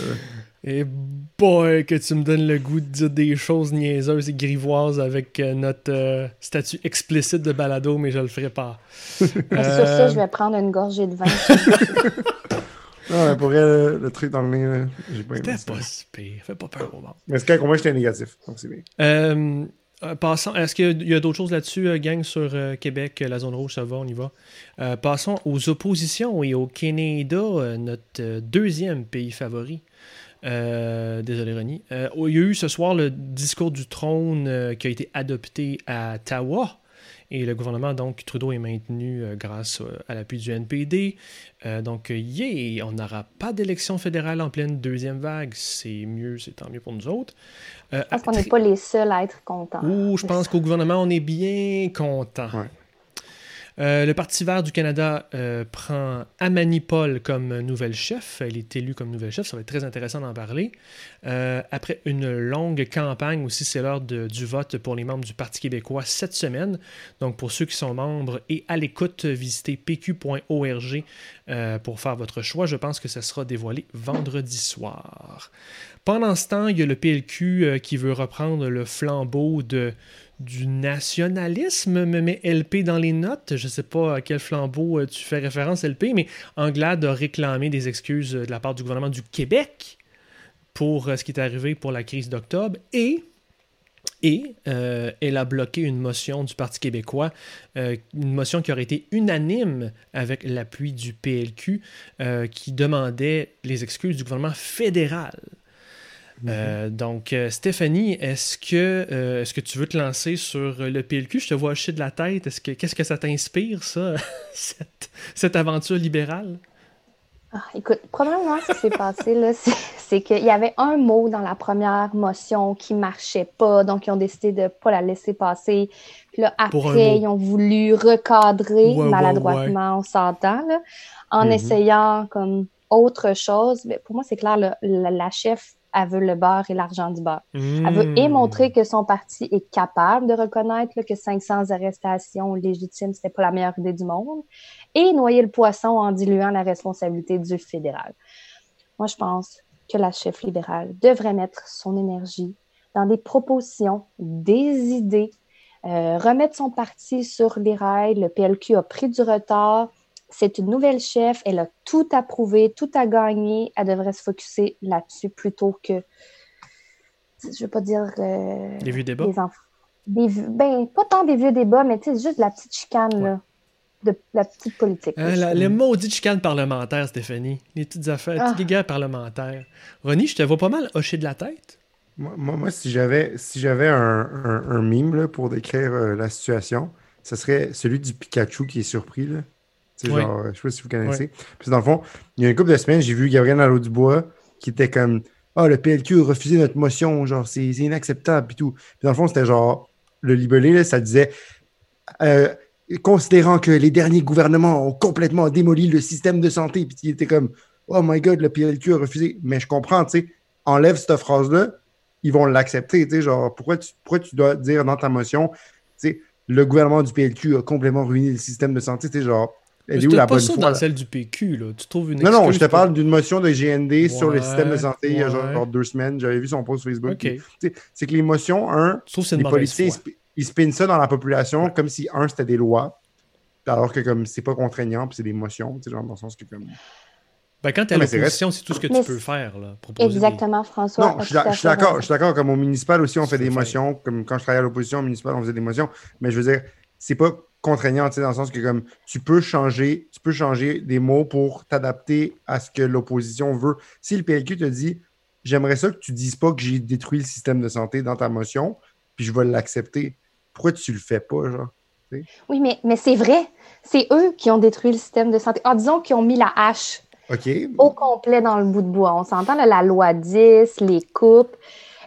Et boy, que tu me donnes le goût de dire des choses niaiseuses et grivoises avec euh, notre euh, statut explicite de balado, mais je le ferai pas. *laughs* Sur ça, je vais prendre une gorgée de vin. *laughs* non, pour elle, le, truc dans le nez, j'ai pas aimé. C'était pas si pire. Fais pas peur au moment. Mais c'est quand moi j'étais négatif, donc c'est bien. Euh, euh, passons, est-ce qu'il y a, d'autres choses là-dessus, euh, gang, sur euh, Québec, la zone rouge, ça va, on y va. passons aux oppositions et au Canada, notre deuxième pays favori. désolé, Ronnie. il y a eu ce soir le discours du trône qui a été adopté à Ottawa. Et le gouvernement, donc, Trudeau est maintenu euh, grâce euh, à l'appui du NPD. Euh, donc, yeah, on n'aura pas d'élection fédérale en pleine deuxième vague. C'est mieux, c'est tant mieux pour nous autres. je pense qu'on n'est pas les seuls à être contents. Ouh, je pense qu'au gouvernement, on est bien content. Euh, le Parti vert du Canada euh, prend Amani Paul comme nouvelle chef. Elle est élue comme nouvelle chef. Ça va être très intéressant d'en parler. Euh, après une longue campagne aussi, c'est l'heure du vote pour les membres du Parti québécois cette semaine. Donc, pour ceux qui sont membres et à l'écoute, visitez pq.org pour faire votre choix. Je pense que ça sera dévoilé vendredi soir. Pendant ce temps, il y a le PLQ qui veut reprendre le flambeau de du nationalisme, me met LP dans les notes. Je ne sais pas à quel flambeau euh, tu fais référence, LP, mais Anglade a réclamé des excuses euh, de la part du gouvernement du Québec pour euh, ce qui est arrivé pour la crise d'octobre et et elle a bloqué une motion du Parti québécois, une motion qui aurait été unanime avec l'appui du PLQ, qui demandait les excuses du gouvernement fédéral. Euh, mhm. donc, euh, Stéphanie, est-ce que, euh, est-ce que tu veux te lancer sur le PLQ? Je te vois chier de la tête. Est-ce que, qu'est-ce que ça t'inspire, ça, *laughs* cette, aventure libérale? Ah, écoute, probablement, ce qui s'est passé, là, c'est, qu'il y avait un mot dans la première motion qui marchait pas, donc ils ont décidé de ne pas la laisser passer. Puis là, après, ils ont voulu recadrer maladroitement, on s'entend, en mhm. essayant comme autre chose. Mais pour moi, c'est clair, la chef elle veut le beurre et l'argent du beurre. Elle veut et hmm. montrer que son parti est capable de reconnaître que 500 arrestations légitimes, c'était pas la meilleure idée du monde, et noyer le poisson en diluant la responsabilité du fédéral. Moi, je pense que la chef libérale devrait mettre son énergie dans des propositions, des idées, euh, remettre son parti sur les rails. Le PLQ a pris du retard c'est une nouvelle chef, elle a tout approuvé, tout à gagner, elle devrait se focuser là-dessus plutôt que, je ne veux pas dire... Euh, des vieux débats? Des ben, pas tant des vieux débats, mais juste la petite chicane, là, de la petite politique. Euh, la, les maudits chicanes parlementaires, Stéphanie. Les petites affaires, les petites ah. guerres parlementaires. Ronnie, je te vois pas mal hocher de la tête. Moi, moi, si j'avais si j'avais un, un, mime là, pour décrire euh, la situation, ce serait celui du Pikachu qui est surpris. Là. Genre, je sais pas si vous connaissez. Puis dans le fond, il y a une couple de semaines, j'ai vu Gabriel Nadeau Dubois qui était comme Ah, le PLQ a refusé notre motion, genre, c'est inacceptable, puis tout. Puis dans le fond, c'était genre, le libellé, ça disait euh, Considérant que les derniers gouvernements ont complètement démoli le système de santé, puis il était comme Oh my god, le PLQ a refusé. Mais je comprends, tu sais, enlève cette phrase-là, ils vont l'accepter, tu sais, genre, pourquoi tu, pourquoi tu dois dire dans ta motion, tu sais, le gouvernement du PLQ a complètement ruiné le système de santé, tu sais, genre, elle est où la pas ça dans celle du PQ, là. Tu trouves une Non, non, je te parle d'une motion de GND sur le système de santé il y a genre deux semaines. J'avais vu son post Facebook. C'est que les motions, un, les policiers, ils, spinnent ça dans la population comme si, un, c'était des lois, alors que comme c'est pas contraignant, puis c'est des motions, genre dans le sens que comme... Ben, quand tu à l'opposition, c'est tout ce que tu peux faire. Là, Exactement, François. Non, je suis d'accord. Je suis d'accord. Comme au municipal aussi, on fait des motions. Comme quand je travaillais à l'opposition, au municipal, on faisait des motions. Mais je veux dire, c'est pas contraignant, dans le sens que comme tu peux changer, tu peux changer des mots pour t'adapter à ce que l'opposition veut. Si le PLQ te dit J'aimerais ça que tu dises pas que j'ai détruit le système de santé dans ta motion, puis je vais l'accepter. Pourquoi tu le fais pas, genre? Oui, mais, mais c'est vrai. C'est eux qui ont détruit le système de santé. Ah, disons qu'ils ont mis la hache. au complet dans le bout de bois. On s'entend la loi 10, les coupes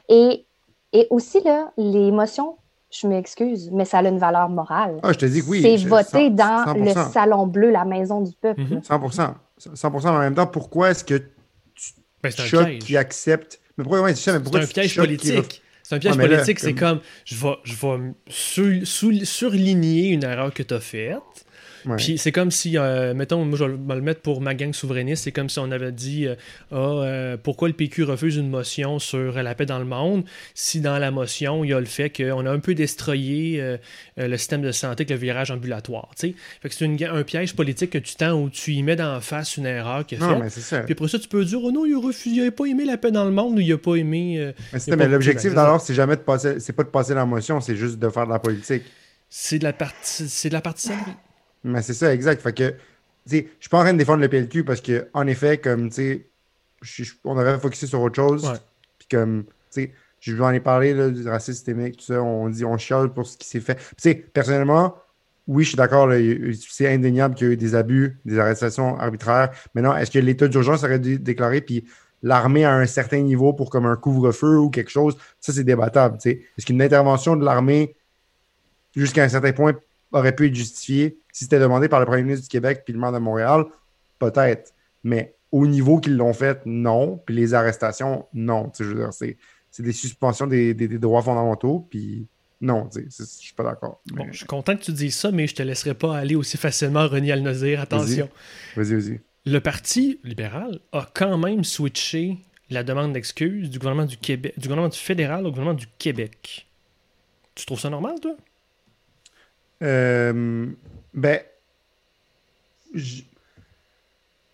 et, et aussi là, les motions je m'excuse, mais ça a une valeur morale. Ah, je te dis que oui. C'est voté dans le Salon Bleu, la maison du peuple. 100 100 mais en même temps, pourquoi est-ce que tu ben, choques qui accepte? Mais pourquoi, ouais, c'est, un piège politique. C'est un piège politique, c'est comme je vais, je vais surligner une erreur que tu as faite puis c'est comme si, euh, mettons, moi je vais le mettre pour ma gang souverainiste, c'est comme si on avait dit euh, euh, pourquoi le PQ refuse une motion sur la paix dans le monde si dans la motion il y a le fait qu'on a un peu destroyé le système de santé avec le virage ambulatoire. Fait que c'est un piège politique que tu tends où tu y mets d'en face une erreur qui non, Mais c'est ça. Puis après ça, tu peux dire oh non, il n'a pas aimé la paix dans le monde ou il n'a pas aimé. mais, l'objectif d'alors, c'est jamais de passer, c'est pas de passer la motion, c'est juste de faire de la politique. C'est de la partie, c'est de la partisanerie. Mais c'est ça, exact. Fait que, je suis pas en train de défendre le PLQ parce que, en effet, comme, tu sais, on aurait focusé sur autre chose. Puis comme, tu sais, je vous en ai parlé du racisme systémique, tout ça. On dit, on chiale pour ce qui s'est fait. Tu sais, personnellement, oui, je suis d'accord, c'est indéniable qu'il y a eu des abus, des arrestations arbitraires. Maintenant, est-ce que l'état d'urgence aurait dû déclarer, puis l'armée à un certain niveau pour comme un couvre-feu ou quelque chose, ça c'est débattable. Est-ce qu'une intervention de l'armée jusqu'à un certain point aurait pu être justifiée? Si c'était demandé par le premier ministre du Québec puis le maire de Montréal, peut-être. Mais au niveau qu'ils l'ont fait, non. Puis les arrestations, non. Je veux dire, c'est, des suspensions des, droits fondamentaux. Puis non, je suis pas d'accord. Bon, je suis content que tu dises ça, mais je te laisserai pas aller aussi facilement René Al-Nazir. Attention. Vas-y, vas-y. Le Parti libéral a quand même switché la demande d'excuses du gouvernement du Québec, du gouvernement du fédéral au gouvernement du Québec. Tu trouves ça normal, toi? Euh, ben,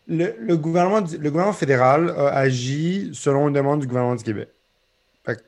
le, gouvernement, le gouvernement fédéral a agi selon une demande du gouvernement du Québec.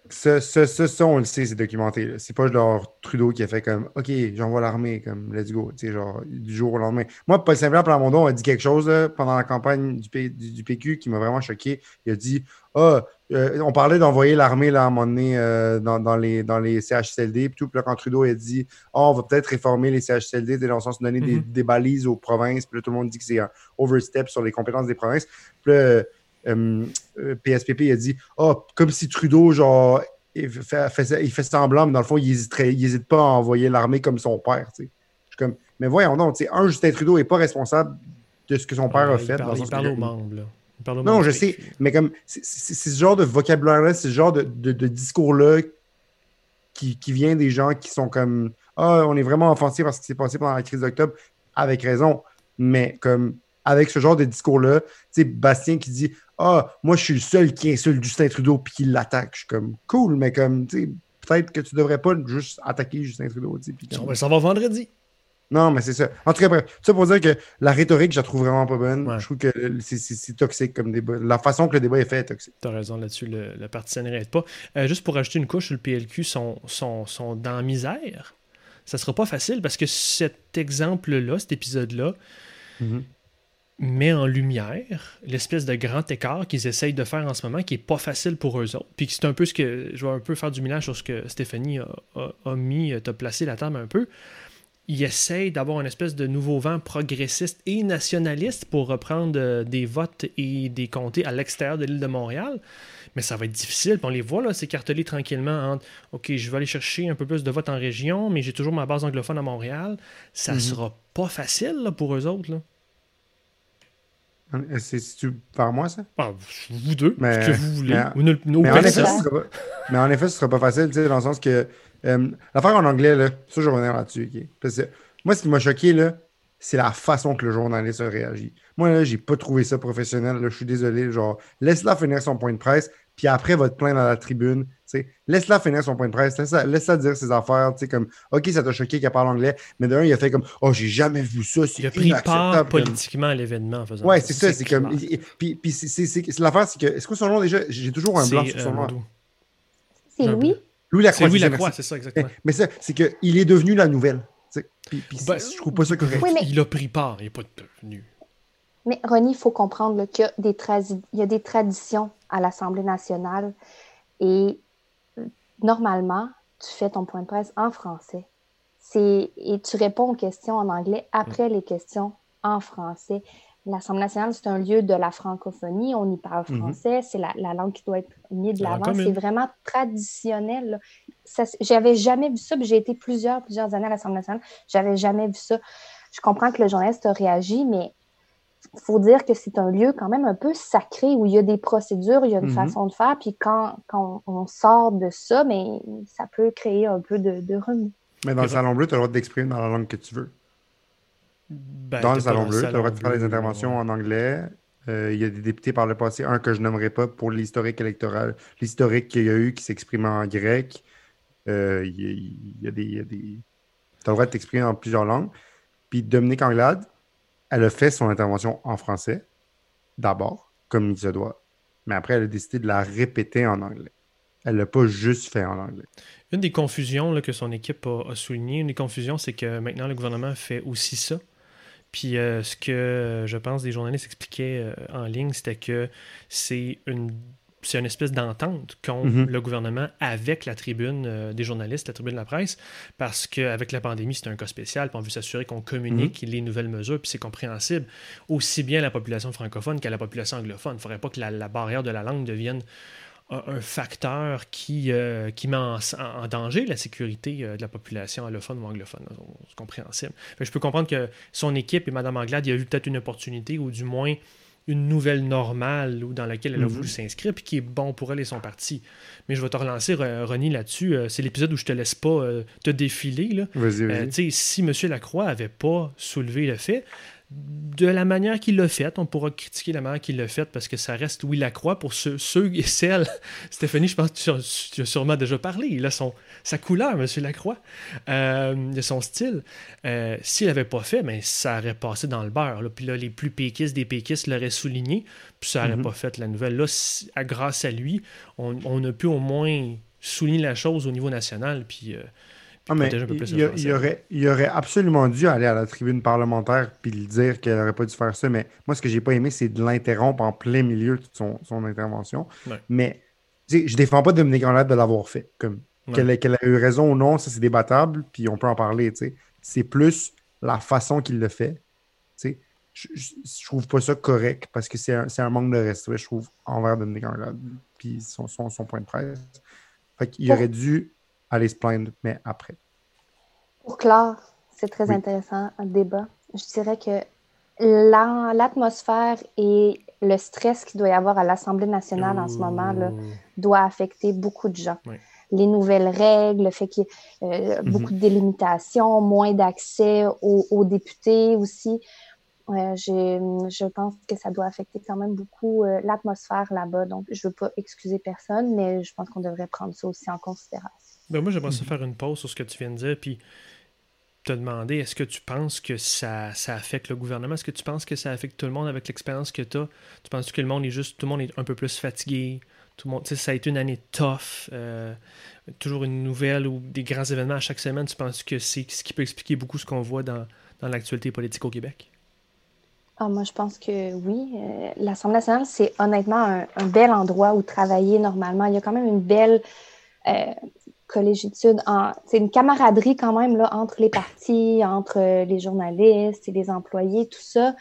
Ça, ça, on le sait, c'est documenté. C'est pas genre Trudeau qui a fait comme OK, j'envoie l'armée, comme let's go, genre du jour au lendemain. Moi, Paul Saint-Pierre Plamondon a dit quelque chose pendant la campagne du, du, PQ qui m'a vraiment choqué. Il a dit Ah, euh, on parlait d'envoyer l'armée là, à un moment donné euh, dans, les, dans les CHSLD. Puis tout, puis là, quand Trudeau a dit oh, on va peut-être réformer les CHSLD dans le sens de donner des, mhm. balises aux provinces. Puis là, tout le monde dit que c'est un overstep sur les compétences des provinces. Puis là, PSPP euh, a dit oh, comme si Trudeau, genre, il fait, il fait semblant, mais dans le fond, il n'hésite pas à envoyer l'armée comme son père. Je suis comme, mais voyons donc, un, Justin Trudeau n'est pas responsable de ce que son père a fait. dans il parle aux membres. Là. Non, je sais, mais comme c'est ce genre de vocabulaire-là, c'est ce genre de, discours-là qui, vient des gens qui sont comme Ah, on est vraiment offensé parce que c'est passé pendant la crise d'octobre, avec raison. Mais comme avec ce genre de discours-là, tu sais, Bastien qui dit Ah, moi je suis le seul qui insulte Justin Trudeau puis qui l'attaque. Je suis comme cool, mais comme tu sais, peut-être que tu devrais pas juste attaquer Justin Trudeau. On va savoir vendredi. Non, mais c'est ça. En tout cas, bref, ça pour dire que la rhétorique, je la trouve vraiment pas bonne. Je trouve que c'est toxique comme débat. La façon que le débat est fait est toxique. Tu as raison là-dessus, le, le parti n'arrête pas. Euh, juste pour ajouter une couche, le PLQ sont, sont, sont dans la misère. Ça sera pas facile parce que cet exemple-là, cet épisode-là, mm-hmm. Met en lumière l'espèce de grand écart qu'ils essayent de faire en ce moment, qui est pas facile pour eux autres. Puis c'est un peu ce que. Je vais un peu faire du ménage sur ce que Stéphanie a, a, a mis, t'as placé la table un peu il essaye d'avoir une espèce de nouveau vent progressiste et nationaliste pour reprendre euh, des votes et des comtés à l'extérieur de l'île de Montréal. Mais ça va être difficile. Puis on les voit là, s'écarteler tranquillement entre OK, je vais aller chercher un peu plus de votes en région, mais j'ai toujours ma base anglophone à Montréal. Ça mhm. sera pas facile pour eux autres. Là. C'est par moi, ça? Ah, vous deux, mais, ce que vous voulez. Mais, mais, en effet, ce sera mais en effet, ce sera pas facile, dans le sens que euh, l'affaire en anglais, là, ça, je vais revenir là-dessus. moi, ce qui m'a choqué, là, c'est la façon que le journaliste a réagi. Moi, là, j'ai pas trouvé ça professionnel. je suis désolé. Genre, laisse-la finir son point de presse, puis après, va te plaindre à la tribune. Laisse-la finir son point de presse. Laisse-la laisse dire ses affaires. Comme, OK, ça t'a choqué qu'elle parle anglais, mais d'un, il a fait comme, oh, j'ai jamais vu ça. Il a pris part politiquement à l'événement en faisant Ouais, c'est ça. C'est comme. Puis, puis c'est l'affaire, c'est que. Est-ce que son nom déjà. J'ai toujours un blanc sur son nom. C'est Louis? Louis Lacroix. C'est Louis Lacroix, c'est ça, exactement. Eh, mais ça, c'est qu'il est devenu la nouvelle. Puis, puis ben, je trouve pas ça correct. Il a pris part, il n'est pas devenu. Mais Ronnie, il faut comprendre qu'il y, a des y a des traditions à l'Assemblée nationale et normalement, tu fais ton point de presse en français. Et tu réponds aux questions en anglais après les questions en français. l'Assemblée nationale, c'est un lieu de la francophonie. On y parle Mhm. français. C'est la, la langue qui doit être mise de l'avant. C'est vraiment traditionnel. J'avais jamais vu ça. J'ai été plusieurs, plusieurs années à l'Assemblée nationale. J'avais jamais vu ça. Je comprends que le journaliste a réagi, mais il faut dire que c'est un lieu quand même un peu sacré où il y a des procédures, il y a une Mhm. façon de faire. Puis quand, quand on, on sort de ça, mais ça peut créer un peu de, de remous. Mais dans le Salon Bleu, tu as le droit d'exprimer dans la langue que tu veux. Ben, dans le Salon Bleu, tu as le droit de faire des interventions ouais. en anglais. Euh, Il y a des députés par le passé, un que je nommerai pas pour l'historique électoral, l'historique qu'il y a eu qui s'exprime en grec. Euh, Il y, a- il y a des. il y a des... Tu as le droit de t'exprimer en plusieurs langues. Puis Dominique Anglade, elle a fait son intervention en français, d'abord, comme il se doit. Mais après, elle a décidé de la répéter en anglais. Elle l'a pas juste fait en anglais. Une des confusions que son équipe a, a souligné, une des confusions, c'est que maintenant le gouvernement fait aussi ça. Puis euh, ce que je pense des journalistes expliquaient euh, en ligne, c'était que c'est une c'est une espèce d'entente qu'ont Mhm. le gouvernement avec la tribune euh, des journalistes, la tribune de la presse, parce qu'avec la pandémie, c'est un cas spécial, puis on veut s'assurer qu'on communique les nouvelles mesures, puis c'est compréhensible, aussi bien à la population francophone qu'à la population anglophone. Il ne faudrait pas que la, la barrière de la langue devienne un, un facteur qui, euh, qui met en, en danger la sécurité euh, de la population allophone ou anglophone. C'est compréhensible. Fait que je peux comprendre que son équipe et Mme Anglade, il y a eu peut-être une opportunité, ou du moins une nouvelle normale ou dans laquelle elle a Mhm. voulu s'inscrire, puis qui est bon pour elle et son parti. Mais je vais te relancer, Re- Ronnie, là-dessus. Euh, c'est l'épisode où je te laisse pas euh, te défiler. Là. Vas-y, Euh, vas-y. sais, si M. Lacroix avait pas soulevé le fait, de la manière qu'il l'a fait, on pourra critiquer la manière qu'il l'a fait parce que ça reste Louis Lacroix pour ceux, ceux et celles. *laughs* Stéphanie, je pense que tu, as- tu as sûrement déjà parlé. Il a son, sa couleur, M. Lacroix. Euh, il a son style. Euh, S'il l'avait pas fait, ben, ça aurait passé dans le beurre. Là. Puis là, les plus péquistes des péquistes l'auraient souligné, puis ça n'aurait Mhm. pas fait la nouvelle. Là, grâce à lui, on, on a pu au moins souligner la chose au niveau national, puis, euh, puis Ah, mais protéger un peu plus il, aurait, il aurait absolument dû aller à la tribune parlementaire puis le dire qu'elle n'aurait pas dû faire ça. Mais moi, ce que j'ai pas aimé, c'est de l'interrompre en plein milieu de son, son intervention. Ouais. Mais tu sais, je défends pas Dominique Anglade de l'avoir fait. Comme Ouais. qu'elle, ait- qu'elle a eu raison ou non, ça c'est débattable, puis on peut en parler. tu sais. C'est plus la façon qu'il le fait. tu sais. Je, je, je trouve pas ça correct parce que c'est un, c'est un manque de respect, je trouve, envers Dominique Anglade puis son, son, son point de presse. Fait qu'il aurait dû aller se plaindre, mais après. Pour clore, c'est très Oui. intéressant, un débat. Je dirais que l'atmosphère et le stress qu'il doit y avoir à l'Assemblée nationale en ce moment là, doit affecter beaucoup de gens. Oui. Les nouvelles règles, le fait qu'il y ait euh, Mhm. beaucoup de délimitations, moins d'accès aux, aux députés aussi. Euh, je, je pense que ça doit affecter quand même beaucoup euh, l'atmosphère là-bas. Donc, je ne veux pas excuser personne, mais je pense qu'on devrait prendre ça aussi en considération. Ben moi, j'aimerais ça faire une pause sur ce que tu viens de dire, puis te demander, est-ce que tu penses que ça, ça affecte le gouvernement? Est-ce que tu penses que ça affecte tout le monde avec l'expérience que tu as? Tu penses que le monde est juste, tout le monde est un peu plus fatigué? Tout le monde, tu sais, ça a été une année tough, euh, toujours une nouvelle ou des grands événements à chaque semaine. Tu penses que c'est ce qui peut expliquer beaucoup ce qu'on voit dans, dans l'actualité politique au Québec? Ah, moi, je pense que oui. Euh, L'Assemblée nationale, c'est honnêtement un, un bel endroit où travailler normalement. Il y a quand même une belle euh, collégiatude, en- c'est une camaraderie quand même là, entre les partis, entre euh, les journalistes et les employés, tout ça.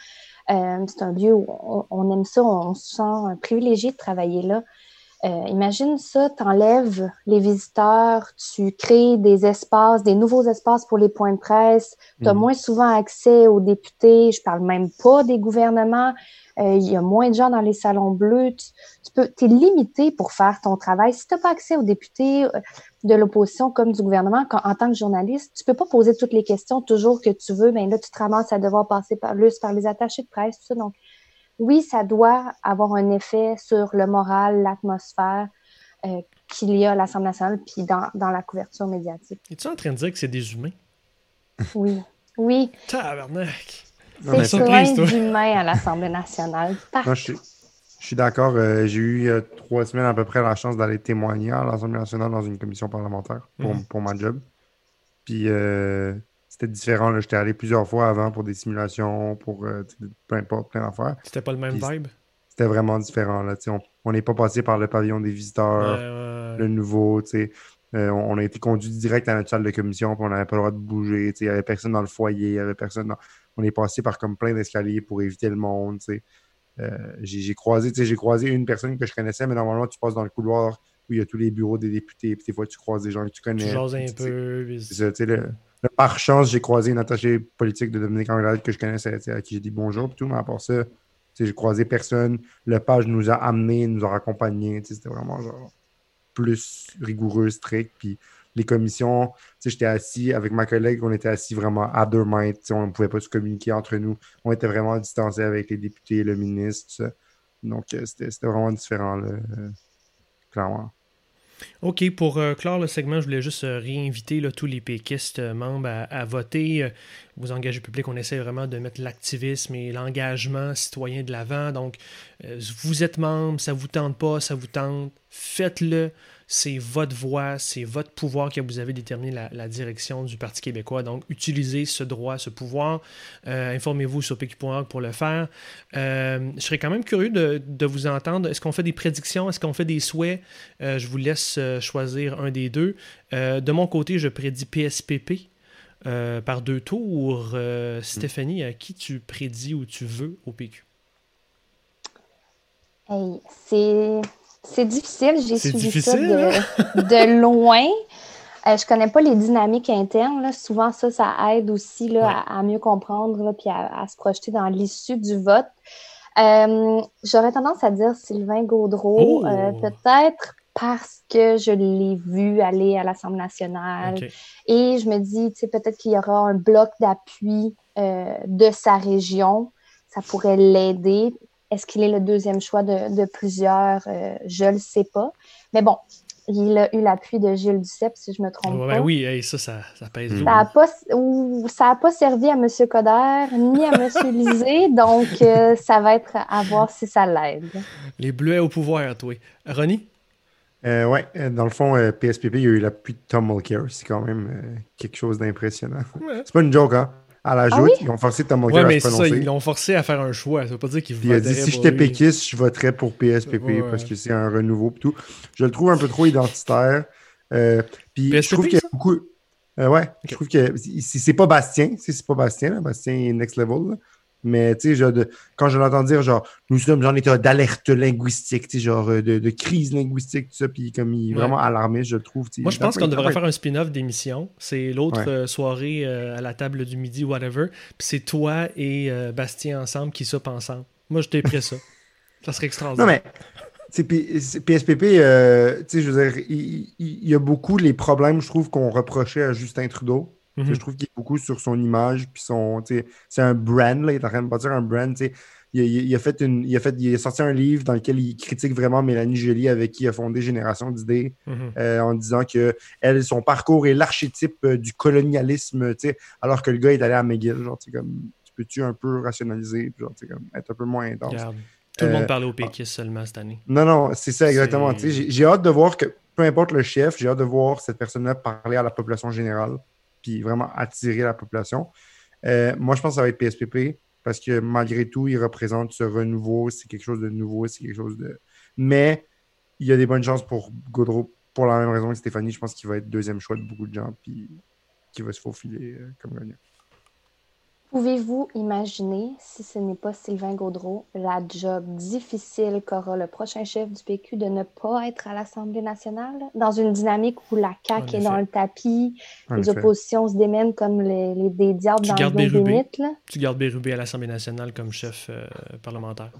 Euh, c'est un lieu où on, on aime ça, on se sent privilégié de travailler là. Euh, imagine ça, t'enlèves les visiteurs, tu crées des espaces, des nouveaux espaces pour les points de presse, tu as Mhm. moins souvent accès aux députés, je parle même pas des gouvernements, Euh, il y a moins de gens dans les salons bleus, tu, tu peux, es limité pour faire ton travail. Si tu n'as pas accès aux députés euh, de l'opposition comme du gouvernement, quand, en tant que journaliste, tu peux pas poser toutes les questions toujours que tu veux, mais là, tu te ramasses à devoir passer par, par les attachés de presse, tout ça. Donc, oui, ça doit avoir un effet sur le moral, l'atmosphère euh, qu'il y a à l'Assemblée nationale, puis dans, dans la couverture médiatique. Es-tu en train de dire que c'est des humains? Oui, oui, Tabarnak! C'est plein surprise, toi. d'humains à l'Assemblée nationale. Partout. *laughs* Non, je suis, je suis d'accord. euh, j'ai eu euh, trois semaines à peu près la chance d'aller témoigner à l'Assemblée nationale dans une commission parlementaire pour, Mhm. pour ma job. Puis euh, c'était différent. là. J'étais allé plusieurs fois avant pour des simulations, pour euh, peu importe, plein d'affaires. C'était pas le même Puis- vibe? C'était vraiment différent. Là, on n'est pas passé par le pavillon des visiteurs, le nouveau. Euh, on, a été conduit direct à notre salle de commission, puis on n'avait pas le droit de bouger. Il n'y avait personne dans le foyer, il y avait personne On est passé par comme plein d'escaliers pour éviter le monde. Euh, j'ai croisé, j'ai croisé une personne que je connaissais, mais normalement, tu passes dans le couloir où il y a tous les bureaux des députés, puis des fois, tu croises des gens que tu connais. Tu un peu. par chance, j'ai croisé une attachée politique de Dominique Anglade que je connaissais, à qui j'ai dit bonjour, puis tout, mais à part ça, j'ai croisé personne. Le page nous a amenés, nous a accompagnés. C'était vraiment genre plus rigoureux, strict. Puis les commissions, j'étais assis avec ma collègue, on était assis vraiment à deux mètres. On ne pouvait pas se communiquer entre nous. On était vraiment distancés avec les députés, le ministre, Donc, euh, c'était vraiment différent, là, euh, clairement. OK, pour euh, clore le segment, je voulais juste euh, réinviter tous les péquistes euh, membres à, voter. vous engagez public, on essaie vraiment de mettre l'activisme et l'engagement citoyen de l'avant. Donc, vous êtes membre, ça vous tente pas, ça vous tente, faites-le c'est votre voix, c'est votre pouvoir que vous avez déterminé la, direction du Parti québécois. Donc, utilisez ce droit, ce pouvoir. Euh, informez-vous sur PQ.org pour le faire. Euh, je serais quand même curieux de, vous entendre. Est-ce qu'on fait des prédictions? Est-ce qu'on fait des souhaits? Euh, je vous laisse choisir un des deux. de mon côté, je prédis PSPP. par deux tours. Stéphanie, à qui tu prédis ou tu veux au PQ? Hey, c'est c'est difficile. J'ai suivi ça de, *laughs* de loin. Je euh, je connais pas les dynamiques internes. Souvent, ça, ça aide aussi là, à, mieux comprendre et à, se projeter dans l'issue du vote. Euh, j'aurais tendance à dire Sylvain Gaudreau, euh, oh! peut-être parce que je l'ai vu aller à l'Assemblée nationale. Et je me dis, peut-être qu'il y aura un bloc d'appui de sa région. Ça pourrait l'aider. Est-ce qu'il est le deuxième choix de, plusieurs? Euh, je ne le sais pas. Mais bon, il a eu l'appui de Gilles Duceppe, si je me trompe pas. oui, ça, ça, pèse Ça n'a pas, pas servi à M. Coder ni à M. *laughs* Lisée, donc euh, ça va être à voir si ça l'aide. Les Bleuets au pouvoir, toi. Ronnie? Euh, oui, dans le fond, PSPP, il y a eu l'appui de Tom Mulcair. C'est quand même quelque chose d'impressionnant. C'est pas une joke, hein? À la joute. Ah ils ont forcé Tom Mulcair à se prononcer. Ça, ils l'ont forcé à faire un choix. Ça veut pas dire qu'il Il a dit si j'étais péquiste, je voterais pour PSPP parce que c'est un renouveau et tout. Je le trouve un peu trop identitaire. Euh, puis je trouve qu'il y a beaucoup. Euh, ouais, je trouve que c'est pas Bastien, c'est pas Bastien, Bastien est next level. Là. Mais tu sais, quand je l'entends dire, genre, nous sommes en état d'alerte linguistique, tu sais, genre euh, de, crise linguistique, tout ça, puis comme il est vraiment alarmé, je le trouve. Moi, je pense qu'on devrait faire un spin-off d'émission. C'est l'autre euh, soirée euh, à la table du midi, whatever. Puis c'est toi et Bastien ensemble qui soupent ensemble. Moi, je t'ai pris ça. *laughs* ça serait extraordinaire. Non, mais. PSPP, tu sais, je veux dire, il, y a beaucoup les problèmes, je trouve, qu'on reprochait à Justin Trudeau. Mhm. Je trouve qu'il est beaucoup sur son image, puis son. C'est un brand, là, il est en train de bâtir un brand. Il, il, a fait une, il, a fait, il a sorti un livre dans lequel il critique vraiment Mélanie Joly, avec qui il a fondé Génération d'idées, mhm. euh, en disant que elle, son parcours est l'archétype euh, du colonialisme, alors que le gars est allé à McGill. Genre, comme, tu peux-tu un peu rationaliser, genre, comme, être un peu moins intense. Tout le monde euh, parlait au péquiste seulement cette année. Non, non, c'est ça exactement. J'ai hâte de voir que, peu importe le chef, j'ai hâte de voir cette personne-là parler à la population générale puis vraiment attirer la population. Euh, moi, je pense que ça va être PSPP parce que malgré tout, il représente ce renouveau. C'est quelque chose de nouveau, c'est quelque chose de. Mais il y a des bonnes chances pour Gaudreau pour la même raison que Stéphanie. Je pense qu'il va être deuxième choix de beaucoup de gens, puis qu'il va se faufiler euh, comme gagnant. Pouvez-vous imaginer, si ce n'est pas Sylvain Gaudreau, la job difficile qu'aura le prochain chef du PQ de ne pas être à l'Assemblée nationale, dans une dynamique où la CAQ est dans le tapis, les oppositions se démènent comme les, des diables dans le Tu gardes Bérubé à l'Assemblée nationale comme chef euh, parlementaire.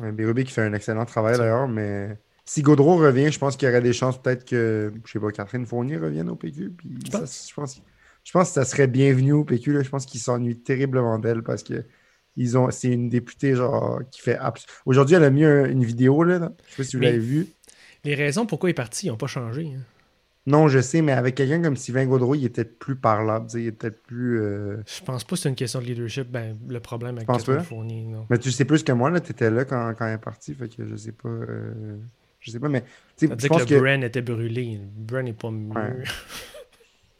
Ouais, Bérubé qui fait un excellent travail d'ailleurs, mais si Gaudreau revient, je pense qu'il y aurait des chances peut-être que, je sais pas, Catherine Fournier revienne au PQ. Puis je pense je pense que ça serait bienvenu au PQ. Je pense qu'ils s'ennuient terriblement d'elle parce que ils ont, c'est une députée genre qui fait Aujourd'hui, elle a mis une vidéo, là. Je sais pas si vous l'avez vue. Les raisons pourquoi il est parti n'ont pas changé. Hein. Non, je sais, mais avec quelqu'un comme Sylvain Gaudreau, il était plus parlable. Il était plus. Euh... Je pense pas que c'est une question de leadership. Ben, le problème avec Catherine Fournier, non. Mais tu sais plus que moi, tu étais là quand, quand elle est partie. Fait que je sais pas. Euh... Je sais pas, mais. Ça veut dire que le que... brand était brûlé. Le brand n'est pas mieux. *laughs*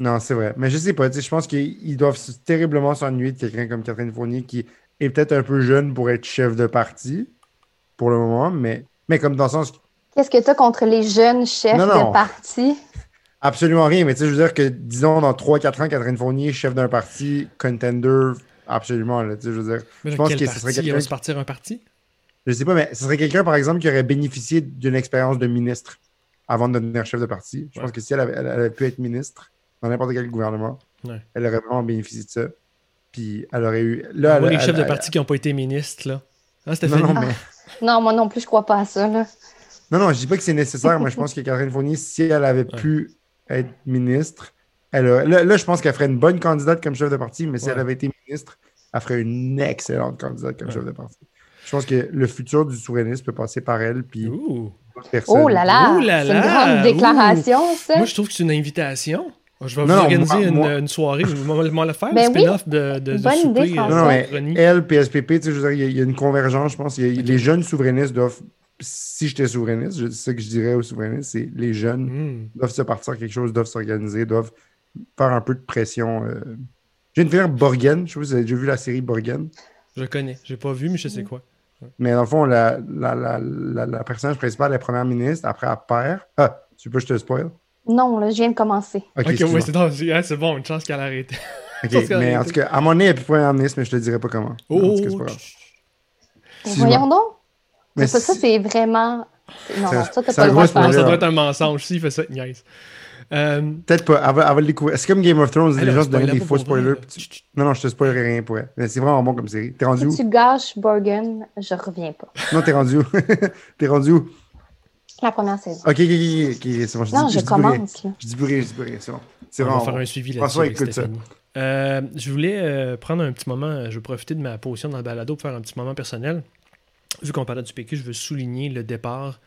Non, c'est vrai. Mais je sais pas. Je pense qu'ils doivent terriblement s'ennuyer de quelqu'un comme Catherine Fournier qui est peut-être un peu jeune pour être chef de parti pour le moment, mais, mais comme dans le sens. Qu'est-ce que tu as contre les jeunes chefs de parti? *laughs* Absolument rien, mais tu sais, je veux dire que, disons, dans 3-4 ans, Catherine Fournier, chef d'un parti, contender, absolument, là, tu sais, je veux dire. Mais je pense quel que ce serait quelqu'un. se partir un parti? Je sais pas, mais ce serait quelqu'un, par exemple, qui aurait bénéficié d'une expérience de ministre avant de devenir chef de parti. Je Ouais. pense que si elle avait, elle avait pu être ministre dans n'importe quel gouvernement, Ouais. elle aurait vraiment bénéficié de ça. Puis elle aurait eu. Là, elle- les chefs elle- de elle- parti qui n'ont pas été ministres, là. Hein, Non, Stéphanie? non, mais. Non, moi non plus, je crois pas à ça. Là. Non, non, je dis pas que c'est nécessaire. Moi, je pense que Catherine Fournier, si elle avait Ouais. pu être ministre, elle aurait- là, là, je pense qu'elle ferait une bonne candidate comme chef de parti, mais si Ouais. elle avait été ministre, elle ferait une excellente candidate comme Ouais. chef de parti. Je pense que le futur du souverainisme peut passer par elle, puis Ouh. Oh là là! C'est une grande déclaration, ça. Moi, je trouve que c'est une invitation. Je vais Non, vous organiser moi- une, moi- une soirée. Je le faire, Ben un oui. spin-off de, de, de Bonne idée, souper. François. Non, non, mais elle, PSPP, tu sais, je veux dire, il y a- il y, a une convergence, je pense. Il y a- Les jeunes souverainistes doivent, si j'étais souverainiste, c'est ça que je dirais aux souverainistes, c'est les jeunes Hmm. doivent se partir quelque chose, doivent s'organiser, doivent faire un peu de pression. euh. Je viens de faire Borgen, je sais pas si vous avez déjà vu la série Borgen, Je connais. J'ai pas vu, mais je sais quoi. mais dans le fond, la, la, la, la, la personnage principale est première ministre, après elle perd. Ah, tu que je te spoil? Non, là, je viens de commencer. Ok, c'est c'est ah, c'est bon, une chance qu'elle a arrêté. *laughs* Ok, qu'elle mais en tout cas, à mon nez, elle est plus première ministre, mais je te dirai pas comment. Oh, En tout cas, c'est pas grave. Voyons donc. Mais ça, ça, si- c'est vraiment. Non, C'est- ça, t'as c'est pas un le droit de faire. Ça doit être un mensonge. S'il fait ça, niaise. Euh, Peut-être pas, elle va, elle va le découvrir. C'est comme Game of Thrones, les gens se donnent des pas faux spoilers. tu-. Non, non, je te spoilerai rien pour elle. Mais c'est vraiment bon comme série. T'es rendu où? Si tu gâches Borgen, je reviens pas. Non, t'es rendu où? *laughs* t'es rendu où? La première saison. Ok, ok, ok, ok, c'est bon. Je non, dis, je commence. Là. Je dis rien, je dis rien, c'est bon. C'est On va vraiment faire bon. un suivi là-dessus François, avec écoute ça. Euh, je voulais euh, prendre un petit moment, euh, je veux profiter de ma position dans le balado pour faire un petit moment personnel. Vu qu'on parlait du PQ, je veux souligner le départ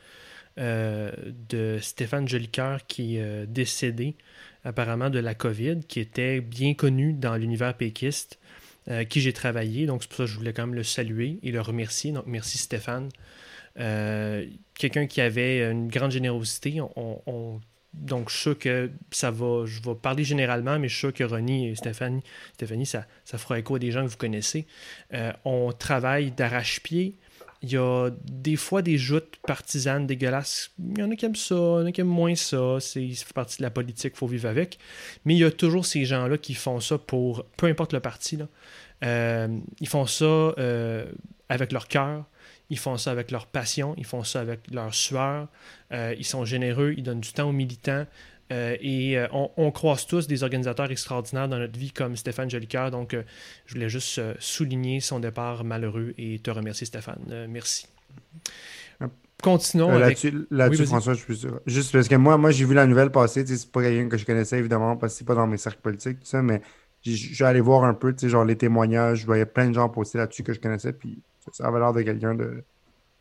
euh, de Stéphane Jolicoeur qui est euh, décédé apparemment de la COVID, qui était bien connu dans l'univers péquiste, euh, qui j'ai travaillé. Donc c'est pour ça que je voulais quand même le saluer et le remercier. Donc merci Stéphane. Euh, Quelqu'un qui avait une grande générosité. On, on- donc, je suis que ça va. Je vais parler généralement, mais je suis que Ronnie et Stéphanie, Stéphanie ça, ça fera écho à des gens que vous connaissez. Euh, on travaille d'arrache-pied. Il y a des fois des joutes partisanes dégueulasses. Il y en a qui aiment ça, il y en a qui aiment moins ça. C'est, fait partie de la politique, il faut vivre avec. Mais il y a toujours ces gens-là qui font ça pour, peu importe le parti. Euh, ils font ça avec leur cœur, ils font ça avec leur passion, ils font ça avec leur sueur. Euh, ils sont généreux, ils donnent du temps aux militants. euh, et euh, on, on croise tous des organisateurs extraordinaires dans notre vie comme Stéphane Jolicoeur. Donc, je voulais juste souligner son départ malheureux et te remercier, Stéphane. Merci. Continuons Euh, avec... Là-dessus. François, je suis sûr. Juste parce que moi, moi j'ai vu la nouvelle passer. C'est pas quelqu'un que je connaissais, évidemment, parce que c'est pas dans mes cercles politiques, tout ça, mais je suis allé voir un peu, genre les témoignages. Je voyais plein de gens poster là-dessus que je connaissais, puis ça, avait l'air de quelqu'un de,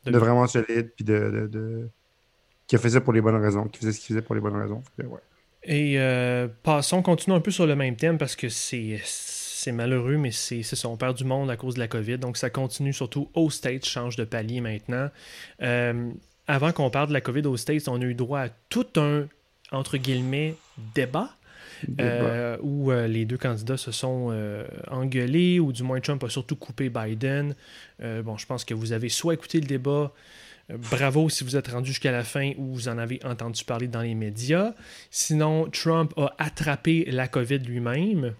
De- de vraiment solide, puis de, de- qui a fait ça pour les bonnes raisons, qui faisait ce qu'il faisait pour les bonnes raisons. Fait que, ouais. Et euh, passons, continuons un peu sur le même thème parce que c'est c'est malheureux, mais c'est c'est ça, on perd du monde à cause de la COVID. Donc ça continue surtout aux States, change de palier maintenant. Euh, avant qu'on parle de la COVID aux States, on a eu droit à tout un, entre guillemets, débat. Euh, où euh, les deux candidats se sont euh, engueulés, ou du moins Trump a surtout coupé Biden. Bon, je pense que vous avez soit écouté le débat, bravo si vous êtes rendu jusqu'à la fin ou vous en avez entendu parler dans les médias. Sinon, Trump a attrapé la COVID lui-même.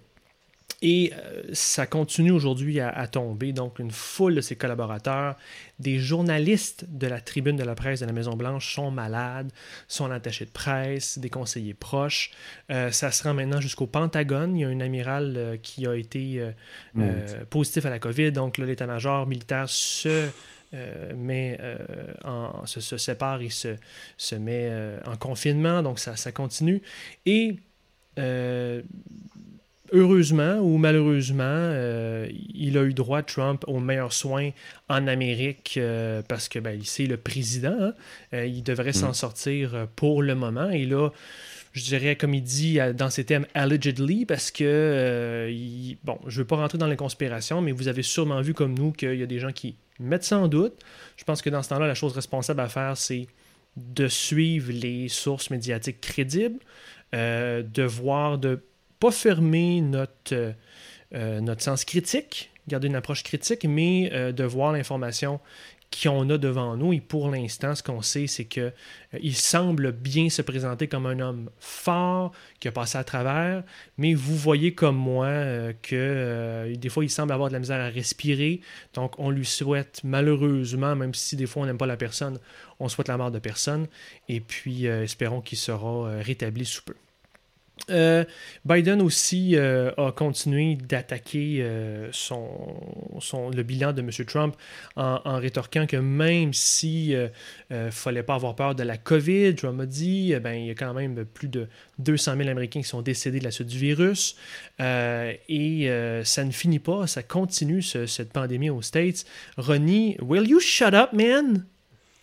Et euh, ça continue aujourd'hui à, à tomber. Donc, une foule de ses collaborateurs, des journalistes de la tribune de la presse de la Maison-Blanche sont malades, sont attachés de presse, des conseillers proches. Euh, ça se rend maintenant jusqu'au Pentagone. Il y a un amiral euh, qui a été positif à la COVID. Donc, l'état-major militaire se. euh, euh, en, se, se sépare et se, se met euh, en confinement, donc ça, ça continue. Et heureusement ou malheureusement, euh, il a eu droit, Trump, aux meilleurs soins en Amérique euh, parce que ben, c'est le président. hein. Euh, il devrait s'en sortir euh, pour le moment. Et là, je dirais, comme il dit dans ses thèmes, allegedly, parce que, euh, il- bon, je ne veux pas rentrer dans les conspirations, mais vous avez sûrement vu comme nous qu'il y a des gens qui mettent ça en doute. Je pense que dans ce temps-là, la chose responsable à faire, c'est de suivre les sources médiatiques crédibles, euh, de voir, de pas fermer notre, euh, euh, notre sens critique, garder une approche critique, mais euh, de voir l'information qu'on a devant nous. Et pour l'instant, ce qu'on sait, c'est qu'il il semble bien se présenter comme un homme fort, qui a passé à travers, mais vous voyez comme moi que des fois, il semble avoir de la misère à respirer. Donc, on lui souhaite malheureusement, même si des fois on n'aime pas la personne, on souhaite la mort de personne. Et puis, espérons qu'il sera rétabli sous peu. Euh, Biden aussi euh, a continué d'attaquer euh, son, son, le bilan de M. Trump en, rétorquant que même si ne fallait pas avoir peur de la COVID, Trump a dit, ben, il y a quand même plus de 200 000 Américains qui sont décédés de la suite du virus et ça ne finit pas, ça continue cette pandémie aux States. Ronnie, will you shut up, man?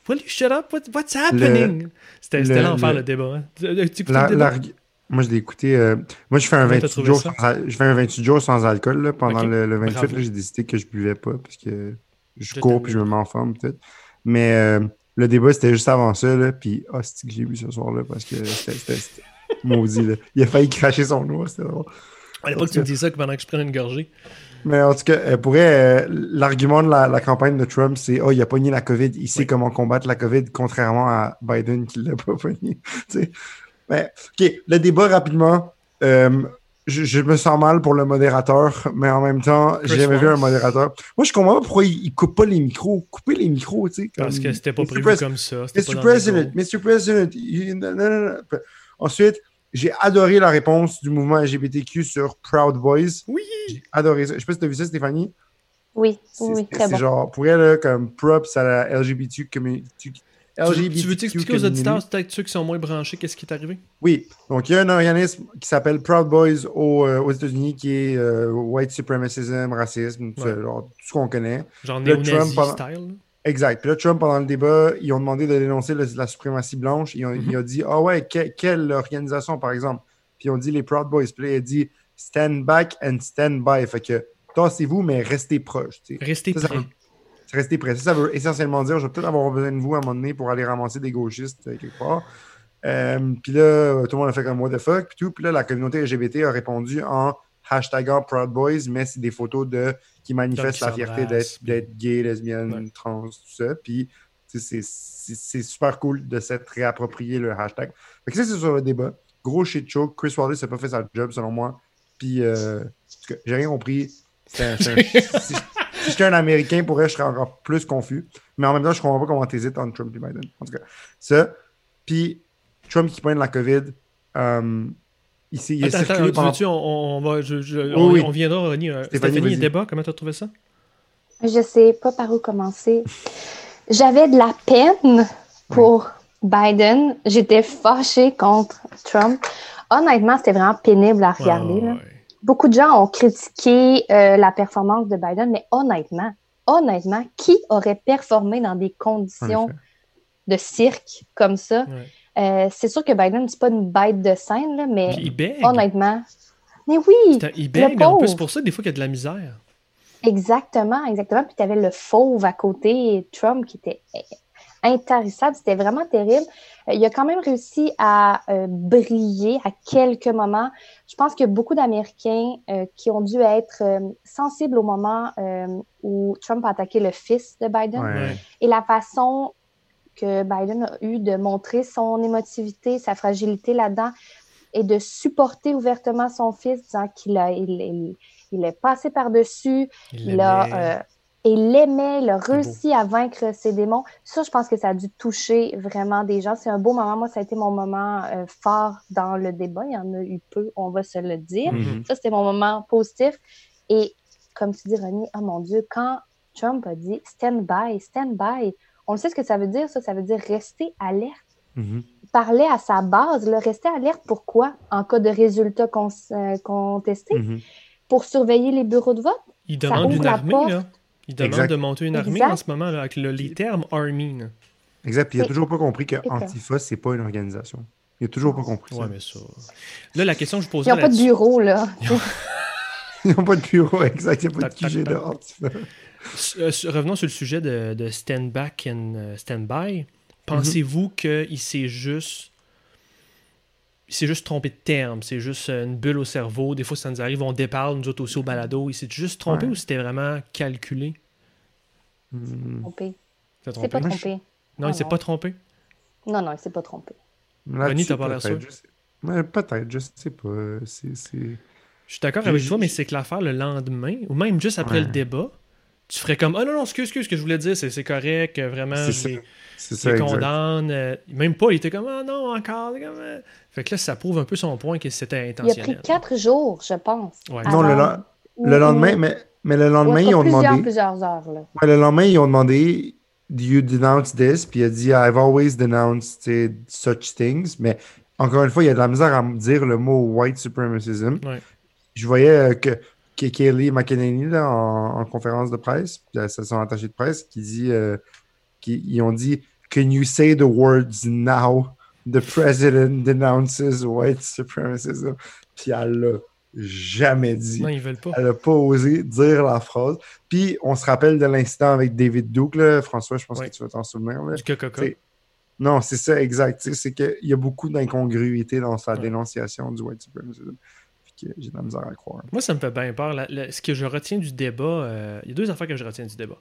Will you shut up? what's happening? C'était l'enfer le, le, débat. Hein. Tu le débat? Moi, je l'ai écouté. Euh, moi, je fais, un 28 jours sans, je fais un 28 jours sans alcool. Là, pendant le, 28, j'ai décidé que je buvais pas parce que je cours puis je me mets en forme, peut-être. Mais euh, le débat, c'était juste avant ça. Là, puis, oh, c'est que j'ai bu ce soir-là parce que c'était maudit. Là. Il a failli cracher son eau. C'était drôle. À pas que tu me dis ça que pendant que je prenne une gorgée. Mais en tout cas, euh, pour l'argument de la, campagne de Trump, c'est Oh, il a pogné la COVID, il sait comment combattre la COVID, contrairement à Biden qui l'a pas pogné. *laughs* Mais, OK, le débat rapidement. Euh, je, me sens mal pour le modérateur, mais en même temps, j'ai jamais vu un modérateur. Moi, je comprends pas pourquoi il, ne coupe pas les micros. Couper les micros, tu sais. Parce que c'était pas prévu comme ça. Mr. President, Mr. President. Non, non, non. Ensuite, j'ai adoré la réponse du mouvement LGBTQ sur Proud Boys. Oui. J'ai adoré ça. Je sais pas si tu as vu ça, Stéphanie. Oui, oui, très bon. C'est genre, pour elle, comme props à la LGBTQ community, tu, veux t'expliquer aux auditeurs, peut-être ceux qui sont moins branchés, qu'est-ce qui est arrivé? Oui. Donc, il y a un organisme qui s'appelle Proud Boys euh, aux États-Unis qui est euh, white supremacism, racisme, tout, ce qu'on connaît. Genre néo-nazi style. Exact. Puis là, Trump, pendant le débat, ils ont demandé de dénoncer la suprématie blanche. Ils ont, Il a dit Ah ouais, quelle organisation, par exemple Puis ils ont dit les Proud Boys. Puis là, il a dit Stand back and stand by. Fait que tassez-vous, mais restez proches. Restez prêts rester prêt. Ça, veut essentiellement dire je vais peut-être avoir besoin de vous à un moment donné pour aller ramasser des gauchistes euh, quelque part. Euh, puis là, tout le monde a fait comme what the fuck, puis tout. Puis là, la communauté LGBT a répondu en hashtagant Proud Boys, mais c'est des photos de qui manifestent la fierté d'être gay, lesbienne, trans, tout ça. Puis c'est super cool de s'être réapproprié le hashtag. Fait que ça, c'est sur le débat. Gros shit show. Chris Wallace n'a pas fait sa job, selon moi. Puis, euh, j'ai rien compris. C'est *laughs* si j'étais un Américain, pour je serais encore plus confus. Mais en même temps, je ne comprends pas comment tu hésites entre Trump et Biden. En tout cas, ça. Puis, Trump qui pointe la COVID. Euh, ici, il est attends, attends, pendant... tu, on, on, va, je, je, on, oui. on, viendra, Ronnie. Euh, Stéphanie, Stéphanie débat, comment tu as trouvé ça? Je ne sais pas par où commencer. J'avais de la peine pour Biden. J'étais fâchée contre Trump. Honnêtement, c'était vraiment pénible à regarder. là beaucoup de gens ont critiqué euh, la performance de Biden, mais honnêtement, honnêtement, qui aurait performé dans des conditions de cirque comme ça? Euh, c'est sûr que Biden, c'est pas une bête de scène, là, mais honnêtement. Mais oui! Il bègue, en plus, pour ça, des fois, qu'il y a de la misère. Exactement, exactement. Puis tu avais le fauve à côté, Trump, qui était intarissable. C'était vraiment terrible. Euh, il a quand même réussi à euh, briller à quelques moments. Je pense qu'il y a beaucoup d'Américains euh, qui ont dû être sensibles au moment où Trump a attaqué le fils de Biden et la façon que Biden a eu de montrer son émotivité, sa fragilité là-dedans et de supporter ouvertement son fils, disant qu'il a, il, il, est passé par-dessus, il, a et l'aimait, il a réussi à vaincre ses démons. Ça, je pense que ça a dû toucher vraiment des gens. C'est un beau moment. Moi, ça a été mon moment euh, fort dans le débat. Il y en a eu peu, on va se le dire. Mm-hmm. Ça, c'était mon moment positif. Et comme tu dis, René, oh mon Dieu, quand Trump a dit stand by, stand by, on sait ce que ça veut dire, ça. Ça veut dire rester alerte. Il parlait à sa base, le rester alerte, pourquoi? En cas de résultats euh, contestés, mm-hmm. pour surveiller les bureaux de vote? Il demande une armée, là. Il demande de monter une armée en ce moment avec les termes army. Exact. Puis il n'a toujours pas compris que Antifa, c'est pas une organisation. Il n'a toujours pas compris ouais, Mais ça. Là, la question que je posais. Ils n'ont pas de bureau, là. *laughs* Ils n'ont pas de bureau, exact. Il n'y a pas de QG de Antifa. Euh, revenons sur le sujet de, stand back and euh, stand by. Pensez-vous mhm. qu'il s'est juste c'est juste trompé de terme, c'est juste une bulle au cerveau. Des fois, ça nous arrive, on déparle, nous autres aussi au balado. Il s'est juste trompé ou c'était vraiment calculé? Hmm. Trompé. C'est pas trompé. Non, il s'est pas trompé? Non, non, il s'est pas trompé. Ronnie, t'as pas l'air sûr? Peut-être, je sais pas. C'est. Je suis d'accord avec toi, mais c'est que l'affaire le lendemain, ou même juste après le débat, tu ferais comme Ah non, non, excuse, excuse, ce que je voulais dire, c'est correct, vraiment, les condamne. Euh, même pas, il était comme Ah non, encore. Euh. Fait que là, ça prouve un peu son point que c'était intentionnel. Il a pris quatre jours, je pense. Non, le, lendemain, mais, mais le lendemain, ils ont demandé. plusieurs heures. Là. le lendemain, ils ont demandé Do you denounce this? Puis il a dit I've always denounced such things. Mais encore une fois, il y a de la misère à me dire le mot white supremacism. Ouais je voyais euh, que, Kelly McEnany là, en, conférence de presse, c'est son attaché de presse, qui dit euh, ils ont dit Can you say the words now? The president denounces white supremacism. Puis elle l'a jamais dit. Non, ils veulent pas. Elle n'a pas osé dire la phrase. Puis on se rappelle de l'incident avec David Duke, là. François, je pense que tu vas t'en souvenir. Là. Du Non, c'est ça, exact. C'est qu'il y a beaucoup d'incongruité dans sa dénonciation du white supremacism j'ai de la misère à croire. Moi, ça me fait bien peur. ce que je retiens du débat, euh, il y a deux affaires que je retiens du débat.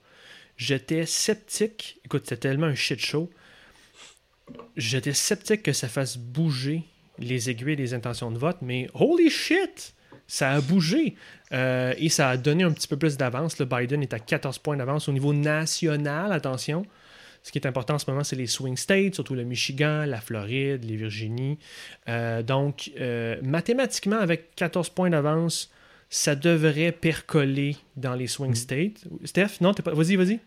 J'étais sceptique. Écoute, c'était tellement un shit show. J'étais sceptique que ça fasse bouger les aiguilles des intentions de vote, mais holy shit! Ça a bougé euh, et ça a donné un petit peu plus d'avance. Le Biden est à 14 points d'avance au niveau national, attention. Ce qui est important en ce moment, c'est les swing states, surtout le Michigan, la Floride, les Virginie. Euh, donc, euh, mathématiquement, avec 14 points d'avance, ça devrait percoler dans les swing mm. states. Steph, non, pas... vas-y, vas-y.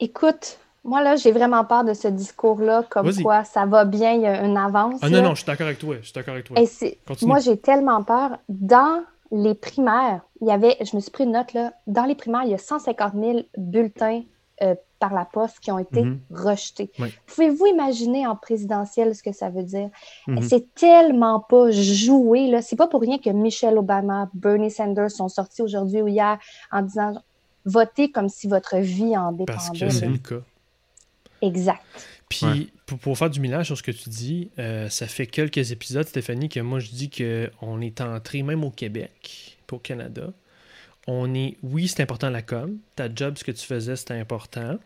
Écoute, moi, là, j'ai vraiment peur de ce discours-là, comme quoi ça va bien, il y a une avance. Ah non, non, je suis d'accord avec toi. Je suis d'accord avec toi. moi, j'ai tellement peur. Dans les primaires, il y avait, je me suis pris une note, là, dans les primaires, il y a 150 000 bulletins euh, par la poste qui ont été mhm. rejetés. Pouvez-vous imaginer en présidentiel ce que ça veut dire? Mhm. C'est tellement pas joué. Là. C'est pas pour rien que Michelle Obama, Bernie Sanders sont sortis aujourd'hui ou hier en disant votez comme si votre vie en dépendait. Parce que c'est le cas. Exact. Puis, pour, faire du mélange sur ce que tu dis, euh, ça fait quelques épisodes, Stéphanie, que moi je dis qu'on est entré, même au Québec, au Canada, on est, oui, c'est important la com, ta job, ce que tu faisais, c'était important,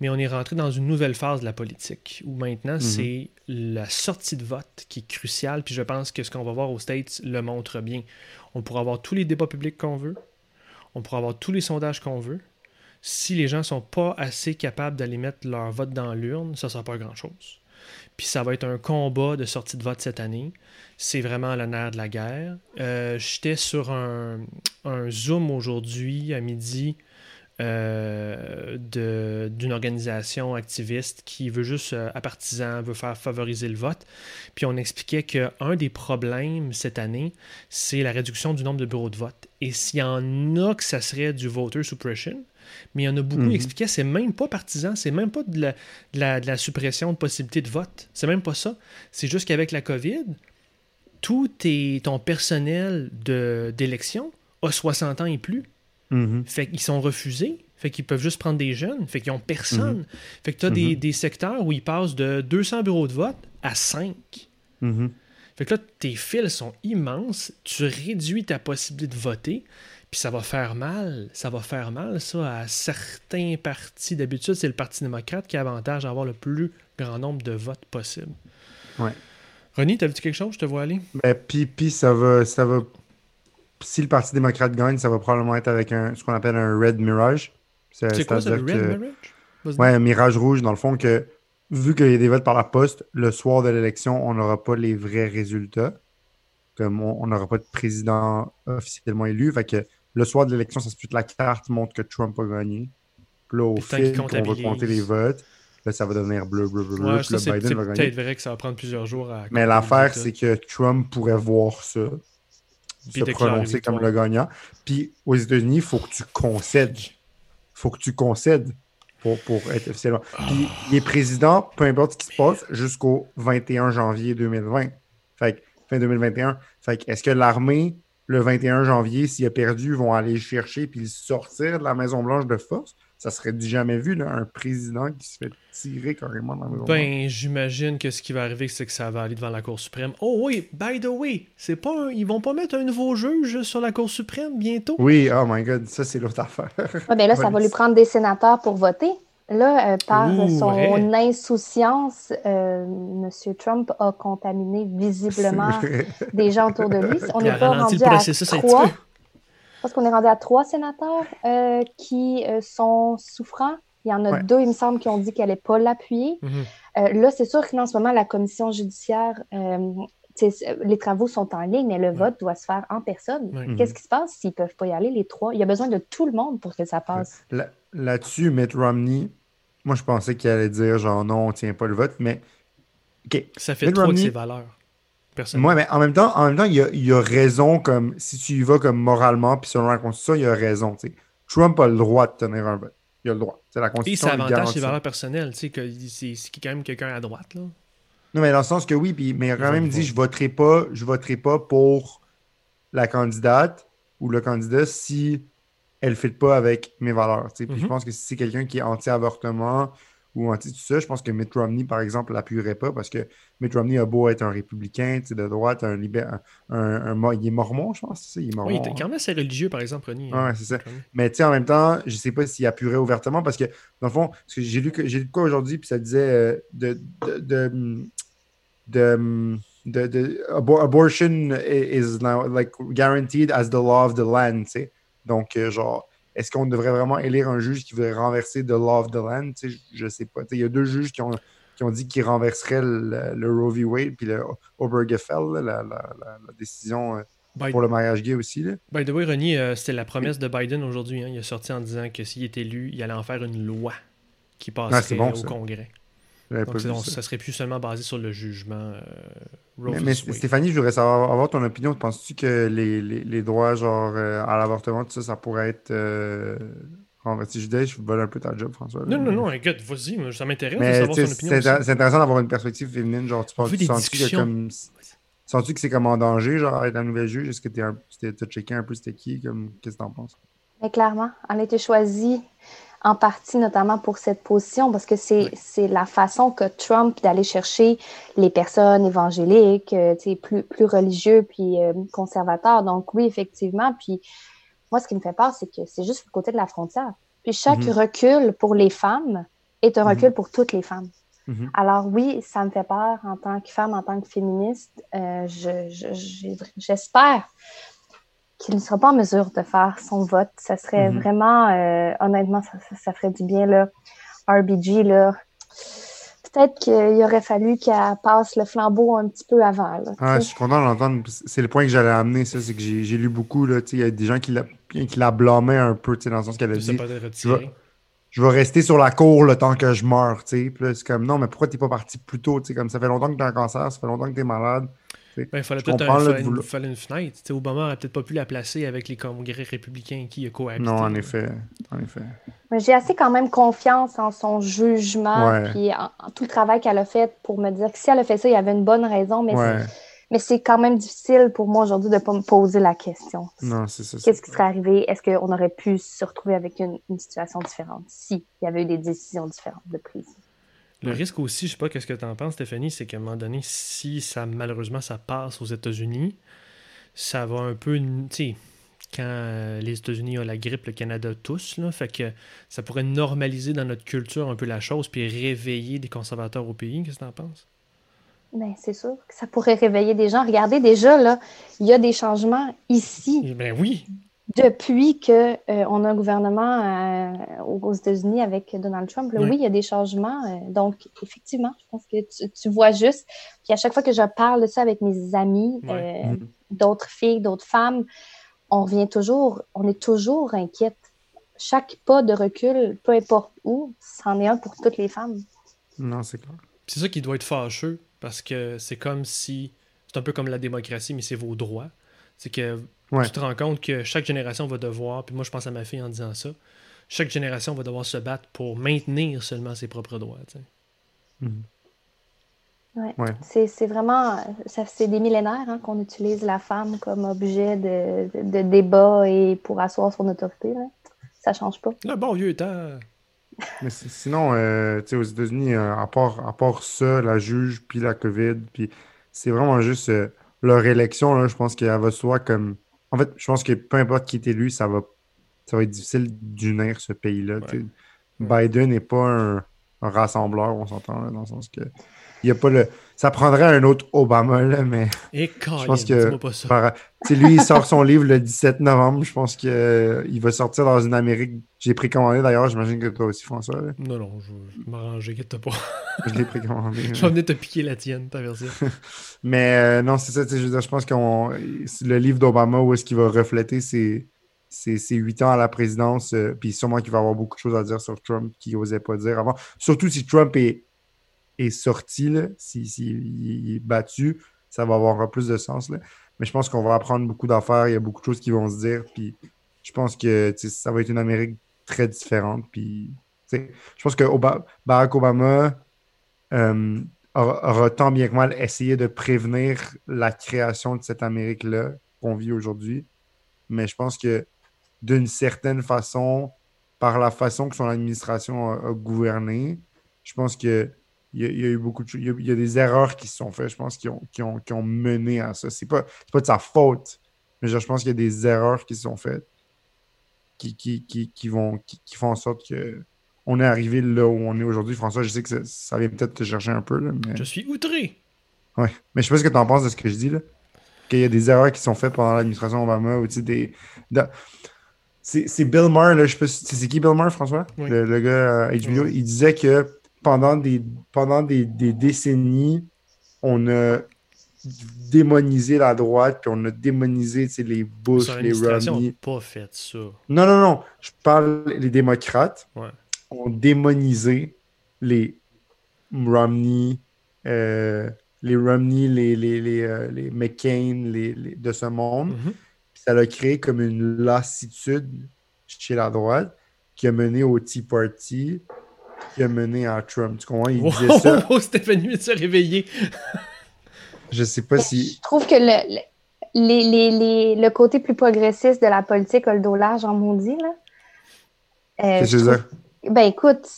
mais on est rentré dans une nouvelle phase de la politique où maintenant, mhm. c'est la sortie de vote qui est cruciale, puis je pense que ce qu'on va voir aux States le montre bien. On pourra avoir tous les débats publics qu'on veut, on pourra avoir tous les sondages qu'on veut. Si les gens sont pas assez capables d'aller mettre leur vote dans l'urne, ça ne sera pas grand-chose. Puis ça va être un combat de sortie de vote cette année. C'est vraiment l'honneur de la guerre. Euh, j'étais sur un, Zoom aujourd'hui à midi euh, d'une organisation activiste qui veut juste, euh, à partisans, veut faire favoriser le vote. Puis on expliquait qu'un des problèmes cette année, c'est la réduction du nombre de bureaux de vote. Et s'il y en a que ça serait du voter suppression, mais il y en a beaucoup qui mhm. expliquaient c'est même pas partisan, c'est même pas de la, suppression de possibilité de vote. C'est même pas ça. C'est juste qu'avec la COVID, tout ton personnel d'élection a 60 ans et plus. Mhm. Fait qu'ils sont refusés. Fait qu'ils peuvent juste prendre des jeunes. Fait qu'ils n'ont personne. Mhm. Fait que tu as des, des, secteurs où ils passent de 200 bureaux de vote à 5. Fait que là, tes fils sont immenses. Tu réduis ta possibilité de voter. Puis ça va faire mal, ça va faire mal, ça, à certains partis. D'habitude, c'est le Parti démocrate qui a avantage à avoir le plus grand nombre de votes possible. Ouais. René, t'as vu quelque chose? Je te vois aller. Ben, puis, puis ça va, ça va. Si le Parti démocrate gagne, ça va probablement être avec un, ce qu'on appelle un Red Mirage. C'est quoi ça, le Red Mirage? Ouais, un mirage rouge, dans le fond, que vu qu'il y a des votes par la poste, le soir de l'élection, on n'aura pas les vrais résultats. Comme on n'aura pas de président officiellement élu. Fait que le soir de l'élection, ça se peut que la carte montre que Trump a gagné. Puis là, au fil on va compter les votes, là, ça va devenir bleu, bleu, bleu, bleu. c'est peut-être vrai que ça va prendre plusieurs jours à. Mais l'affaire, c'est que Trump pourrait voir ça, se prononcer comme le gagnant. Puis aux États-Unis, il faut que tu concèdes. Il faut que tu concèdes pour, pour être officiellement. Puis il est président, peu importe ce qui se passe, jusqu'au 21 janvier 2020. Fait que, fin 2021. Fait que, est-ce que l'armée le 21 janvier, s'il a perdu, vont aller chercher puis sortir de la Maison-Blanche de force? ça serait du jamais vu, là, un président qui se fait tirer carrément dans le Ben, j'imagine que ce qui va arriver, c'est que ça va aller devant la Cour suprême. Oh oui, by the way, c'est pas ils vont pas mettre un nouveau juge sur la Cour suprême bientôt? Oui, oh my god, ça c'est l'autre affaire. *laughs* Ben là, ça va lui prendre des sénateurs pour voter. Là, euh, par son insouciance, euh, M. Trump a contaminé *laughs* visiblement des gens autour de lui. On n'est pas rendu à 3, pense qu'on est rendu à trois sénateurs euh, qui euh, sont souffrants. Il y en a Ouais. deux, il me semble, qui ont dit qu'elle n'allait pas l'appuyer. Mhm. Euh, là, c'est sûr que là, en ce moment, la commission judiciaire, euh, les travaux sont en ligne, mais le vote doit se faire en personne. Ouais. Qu'est-ce qui se passe s'ils ne peuvent pas y aller, les trois? Il y a besoin de tout le monde pour que ça passe. Là- Là-dessus, Mitt Romney, moi, je pensais qu'il allait dire genre non, on tient pas le vote, mais. OK. Ça fait Mitt trop de Romney- ses valeurs. Personne. Moi, mais en même temps, en même temps, il a, il a raison comme si tu y vas comme moralement, puis selon la Constitution, il a raison. Trump a le droit de tenir un vote. Il a le droit. C'est la Et Constitution. ça lui avantage ses ça. valeurs personnelles. Tu sais, que c'est quand même quelqu'un à droite, là. Non, mais dans le sens que oui, puis, mais il a quand même dit je voterai pas, je voterai pas pour la candidate ou le candidat si elle ne fit pas avec mes valeurs. Puis je pense que si c'est quelqu'un qui est anti-avortement ou anti tout ça, je pense que Mitt Romney, par exemple, l'appuierait pas parce que Mitt Romney a beau être un républicain tu sais, de droite, un, libé- un, un- il est mormon, je pense, c'est ça, il est mormon. Oui, il était quand même assez religieux, par exemple, Ronnie. Ouais, hein. c'est ça. Quand même. Mais tu sais, en même temps, je sais pas s'il appuierait ouvertement parce que, dans le fond, parce que j'ai lu, que- j'ai lu de quoi aujourd'hui, puis ça disait euh, de, de, de, de, de- de- abo- abortion is now like guaranteed as the law of the land, tu sais. Donc, euh, genre, est-ce qu'on devrait vraiment élire un juge qui voudrait renverser the law of the land? Je, je sais pas. Il y a deux juges qui ont, qui ont dit qu'ils renverseraient le, le Roe v. Wade puis le Obergefell, la, la, la- la décision euh, pour le mariage gay aussi. Là. by the way, Ronnie, euh, c'était la promesse de Biden aujourd'hui. hein. Il est sorti en disant que s'il est élu, il allait en faire une loi qui passerait Ah, bon, au ça. Congrès. Donc, ça. ça serait plus seulement basé sur le jugement euh, Mais. Stéphanie, je voudrais savoir avoir ton opinion. Penses-tu que les, les, les droits genre euh, à l'avortement, tout ça, ça pourrait être euh, renversé? Je disais, je vole un peu ta job, François. là. Non, non, non, écoute, vas-y, ça m'intéresse de savoir tu opinion. c'est intéressant d'avoir une perspective féminine. Genre, tu penses des sens-tu que comme sens-tu que c'est comme en danger, genre être la nouvelle juge? Est-ce que tu as checké un peu c'était qui? Comme, qu'est-ce que t'en penses? Mais clairement, elle a été choisie en partie notamment pour cette position parce que c'est c'est la façon que Trump d'aller chercher les personnes évangéliques, euh, plus, plus religieux puis euh, conservateurs. Donc oui, effectivement. Puis moi, ce qui me fait peur, c'est que c'est juste le côté de la frontière. Puis chaque Mhm. recul pour les femmes est un Mhm. recul pour toutes les femmes. Mhm. Alors oui, ça me fait peur en tant que femme, en tant que féministe. Euh, je- je- j'ai- J'espère qu'il ne sera pas en mesure de faire son vote. Ça serait Mhm. vraiment, euh, honnêtement, ça, ça, ça ferait du bien. Là. RBG, là, peut-être qu'il aurait fallu qu'elle passe le flambeau un petit peu avant. Là, Ah, je suis content de l'entendre. C'est le point que j'allais amener, ça. C'est que j'ai lu beaucoup. là, tu sais, Il y a des gens qui la, qui la blâmaient un peu, tu sais, dans le sens qu'elle a dit je vais rester sur la cour le temps que je meurs, tu sais. Puis c'est comme, non, mais pourquoi t'es pas parti plus tôt, tu sais, comme ça fait longtemps que t'as un cancer, ça fait longtemps que t'es malade. Ben, il fallait peut-être un- fallait une, fallait une fenêtre. Tu sais, Obama n'aurait peut-être pas pu la placer avec les congrès républicains qui a cohabité. Non, en effet, en effet. Mais J'ai assez quand même confiance en son jugement Ouais. puis en, en tout le travail qu'elle a fait pour me dire que si elle a fait ça, il y avait une bonne raison. Mais Ouais, c'est- mais c'est quand même difficile pour moi aujourd'hui de ne pas me poser la question. non, c'est ça. Qu'est-ce qui serait arrivé? Est-ce qu'on aurait pu se retrouver avec une, une situation différente s'il y avait eu des décisions différentes de prise? Le risque aussi, je sais pas qu'est-ce que tu en penses, Stéphanie, c'est qu'à un moment donné, si ça malheureusement ça passe aux États-Unis, ça va un peu, tu sais, quand euh, les États-Unis ont la grippe, le Canada tous, là, fait que ça pourrait normaliser dans notre culture un peu la chose, puis réveiller des conservateurs au pays. Qu'est-ce que tu en penses? Ben, c'est sûr que ça pourrait réveiller des gens. Regardez déjà, là, il y a des changements ici Ben oui, depuis que euh, on a un gouvernement euh, aux États-Unis avec Donald Trump. Là. Oui, il y a des changements. euh, donc, effectivement, je pense que tu, tu vois juste. Puis à chaque fois que je parle de ça avec mes amis, euh, Mhm. d'autres filles, d'autres femmes, on revient toujours, on est toujours inquiète. Chaque pas de recul, peu importe où, c'en est un pour toutes les femmes. Non, c'est clair. c'est ça qui doit être fâcheux, parce que c'est comme si, c'est un peu comme la démocratie, mais c'est vos droits. C'est que Ouais. tu te rends compte que chaque génération va devoir, puis moi je pense à ma fille en disant ça, chaque génération va devoir se battre pour maintenir seulement ses propres droits. tu sais. Mhm. Ouais. Ouais. C'est c'est vraiment, ça c'est des millénaires hein, qu'on utilise la femme comme objet de, de- de débat et pour asseoir son autorité. Là. Ça change pas. Le bon vieux temps. Mais si- sinon, euh, tu sais, aux États-Unis, euh, à part, à part ça, la juge, puis la COVID, puis c'est vraiment juste euh, leur élection, là, je pense qu'elle va soit comme... En fait, je pense que peu importe qui est élu, ça va, ça va être difficile d'unir ce pays-là. Biden n'est pas un, un rassembleur, on s'entend, là, dans le sens que il y a pas le. Ça prendrait un autre Obama, là, mais Et je pense que. pas ça. par- lui, il sort son livre le 17 novembre. Je pense qu'il va sortir dans une Amérique. J'ai précommandé d'ailleurs, j'imagine que toi aussi, François. là. Non, non, je je vais m'arranger, inquiète pas. Je l'ai précommandé. *laughs* je vais venir te piquer la tienne, ta version. *laughs* Mais euh, non, c'est ça, je veux dire, je pense que le livre d'Obama, où est-ce qu'il va refléter ses, ses, ses huit ans à la présidence, euh, puis sûrement qu'il va avoir beaucoup de choses à dire sur Trump qu'il n'osait pas dire avant. Surtout si Trump est, est sorti, là, si, est battu, ça va avoir plus de sens. Là. Mais je pense qu'on va apprendre beaucoup d'affaires, il y a beaucoup de choses qui vont se dire, puis je pense que ça va être une Amérique très différente. Puis, je pense que Barack Obama euh, aura, tant bien que mal essayé de prévenir la création de cette Amérique-là qu'on vit aujourd'hui. Mais je pense que d'une certaine façon, par la façon que son administration a gouverné, je pense que il y, a, il y a eu beaucoup de choses. Il y a, il y a des erreurs qui se sont faites, je pense, qui ont, qui ont, qui ont mené à ça. C'est pas, pas de sa faute, mais je je pense qu'il y a des erreurs qui se sont faites qui, qui, qui, qui vont, qui, font en sorte que on est arrivé là où on est aujourd'hui. François, je sais que ça, ça vient peut-être te chercher un peu, là, mais... Je suis outré. Ouais. Mais je sais pas ce que tu en penses de ce que je dis, là. Qu'il y a des erreurs qui sont faites pendant l'administration Obama, ou tu sais, des... de- C'est Bill Maher, là, je sais pas c'est c'est qui Bill Maher, François? Oui. Le, le gars à HBO, Oui. il disait que pendant des, pendant des, des décennies, on a démonisé la droite, puis on a démonisé, les Bush, les Romney. pas fait ça. Non, non, non. Je parle les démocrates Ouais. ont démonisé les Romney, euh, les Romney, les, les, les, euh, les McCain les, de ce monde. Mhm. Puis ça a créé comme une lassitude chez la droite qui a mené au Tea Party, qui a mené à Trump. Tu comprends? Il disait ça. *laughs* oh, Stéphanie vient de se réveiller. Je sais pas si. Je trouve que le, le, les- les- les- le côté plus progressiste de la politique a le dos large en maudit. Là. Euh, Qu'est-ce que dire? Ben écoute,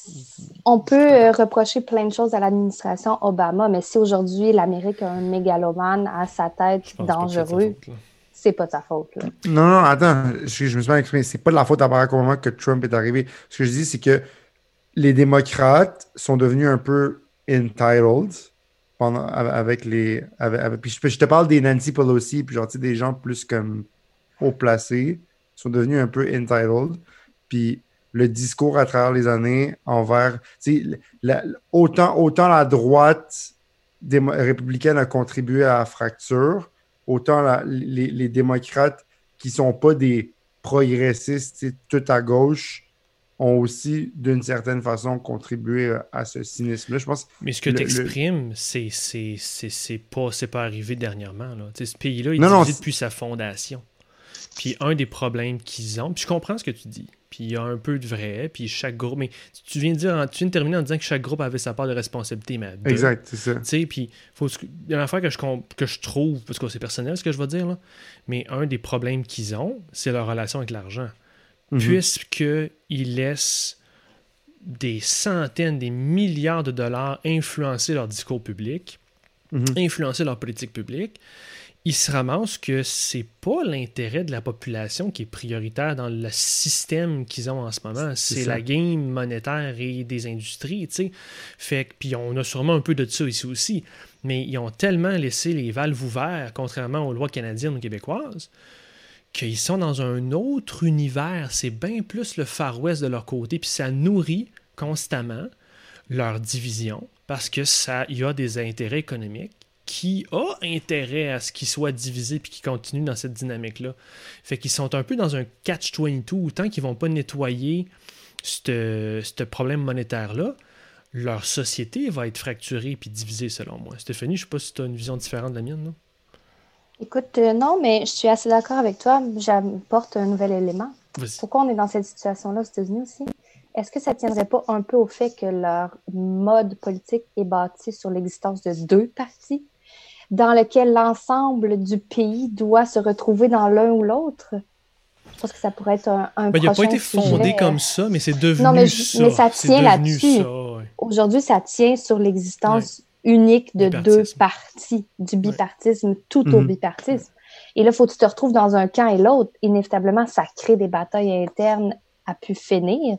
on peut euh, reprocher plein de choses à l'administration Obama, mais si aujourd'hui l'Amérique a un mégalomane à sa tête c'est dangereux, c'est pas de sa faute. Là. Non, non, attends, je, je me suis mal exprimé. C'est pas de la faute à Barack Obama que Trump est arrivé. Ce que je dis, c'est que les démocrates sont devenus un peu entitled pendant, avec les. Avec, avec- puis je, te parle des Nancy Pelosi, puis genre, des gens plus comme haut placés sont devenus un peu entitled. Puis le discours à travers les années envers. La- autant, autant la droite républicaine a contribué à la fracture, autant la- les, les démocrates qui sont pas des progressistes, tout à gauche, ont aussi, d'une certaine façon, contribué euh, à ce cynisme-là. Je pense Mais ce que tu exprimes, c'est c'est- c'est- c'est pas, c'est pas arrivé dernièrement. Là. Ce pays-là, il Non, c'est- depuis sa fondation. Puis un des problèmes qu'ils ont, puis je comprends ce que tu dis, puis il y a un peu de vrai, puis chaque groupe, mais tu viens de, dire, tu viens de terminer en disant que chaque groupe avait sa part de responsabilité, mais deux. Exact, c'est ça. Tu sais, puis faut, il y a une affaire que je, que je trouve, parce que c'est personnel ce que je vais dire, là, mais un des problèmes qu'ils ont, c'est leur relation avec l'argent. Mhm. Puisqu'ils laissent des centaines, des milliards de dollars influencer leur discours public, Mhm. influencer leur politique publique, ils se ramassent que c'est pas l'intérêt de la population qui est prioritaire dans le système qu'ils ont en ce moment. C'est la game monétaire et des industries, tu sais. Fait que, puis on a sûrement un peu de ça ici aussi. Mais ils ont tellement laissé les valves ouvertes, contrairement aux lois canadiennes ou québécoises, qu'ils sont dans un autre univers. C'est bien plus le Far West de leur côté, puis ça nourrit constamment leur division parce que ça y a des intérêts économiques qui a intérêt à ce qu'ils soient divisés puis qu'ils continuent dans cette dynamique-là. Fait qu'ils sont un peu dans un catch-22 tant qu'ils vont pas nettoyer ce ce problème monétaire-là, leur société va être fracturée puis divisée selon moi. Stéphanie, je sais pas si tu as une vision différente de la mienne. non? Écoute, euh, non, mais je suis assez d'accord avec toi. J'apporte un nouvel élément. Pourquoi on est dans cette situation-là aux États-Unis aussi? Est-ce que ça ne tiendrait pas un peu au fait que leur mode politique est bâti sur l'existence de deux partis, dans lequel l'ensemble du pays doit se retrouver dans l'un ou l'autre? Je pense que ça pourrait être un, un Ben, il n'a pas été fondé sujet. comme ça, mais c'est devenu Non, mais ça. mais ça C'est tient là-dessus. ouais. Aujourd'hui, ça tient sur l'existence unique de deux partis, du bipartisme, tout au Mhm. bipartisme. Et là, il faut que tu te retrouves dans un camp et l'autre. Inévitablement, ça crée des batailles internes à pu finir.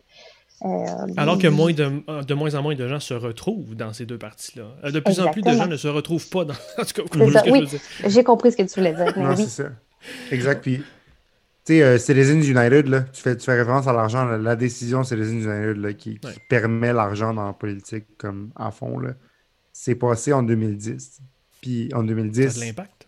Alors que moins de, de, moins en moins de gens se retrouvent dans ces deux parties-là. De plus en plus de gens ne se retrouvent pas dans. *laughs* En tout cas, oui, j'ai compris ce que tu voulais dire. non, c'est ça. Exact. Puis, tu sais, euh, Citizens United, là, tu, fais, tu fais référence à l'argent. La décision Citizens United là, qui, qui permet l'argent dans la politique comme à fond, c'est passé en 2010. Puis en 2010. Ça a de l'impact?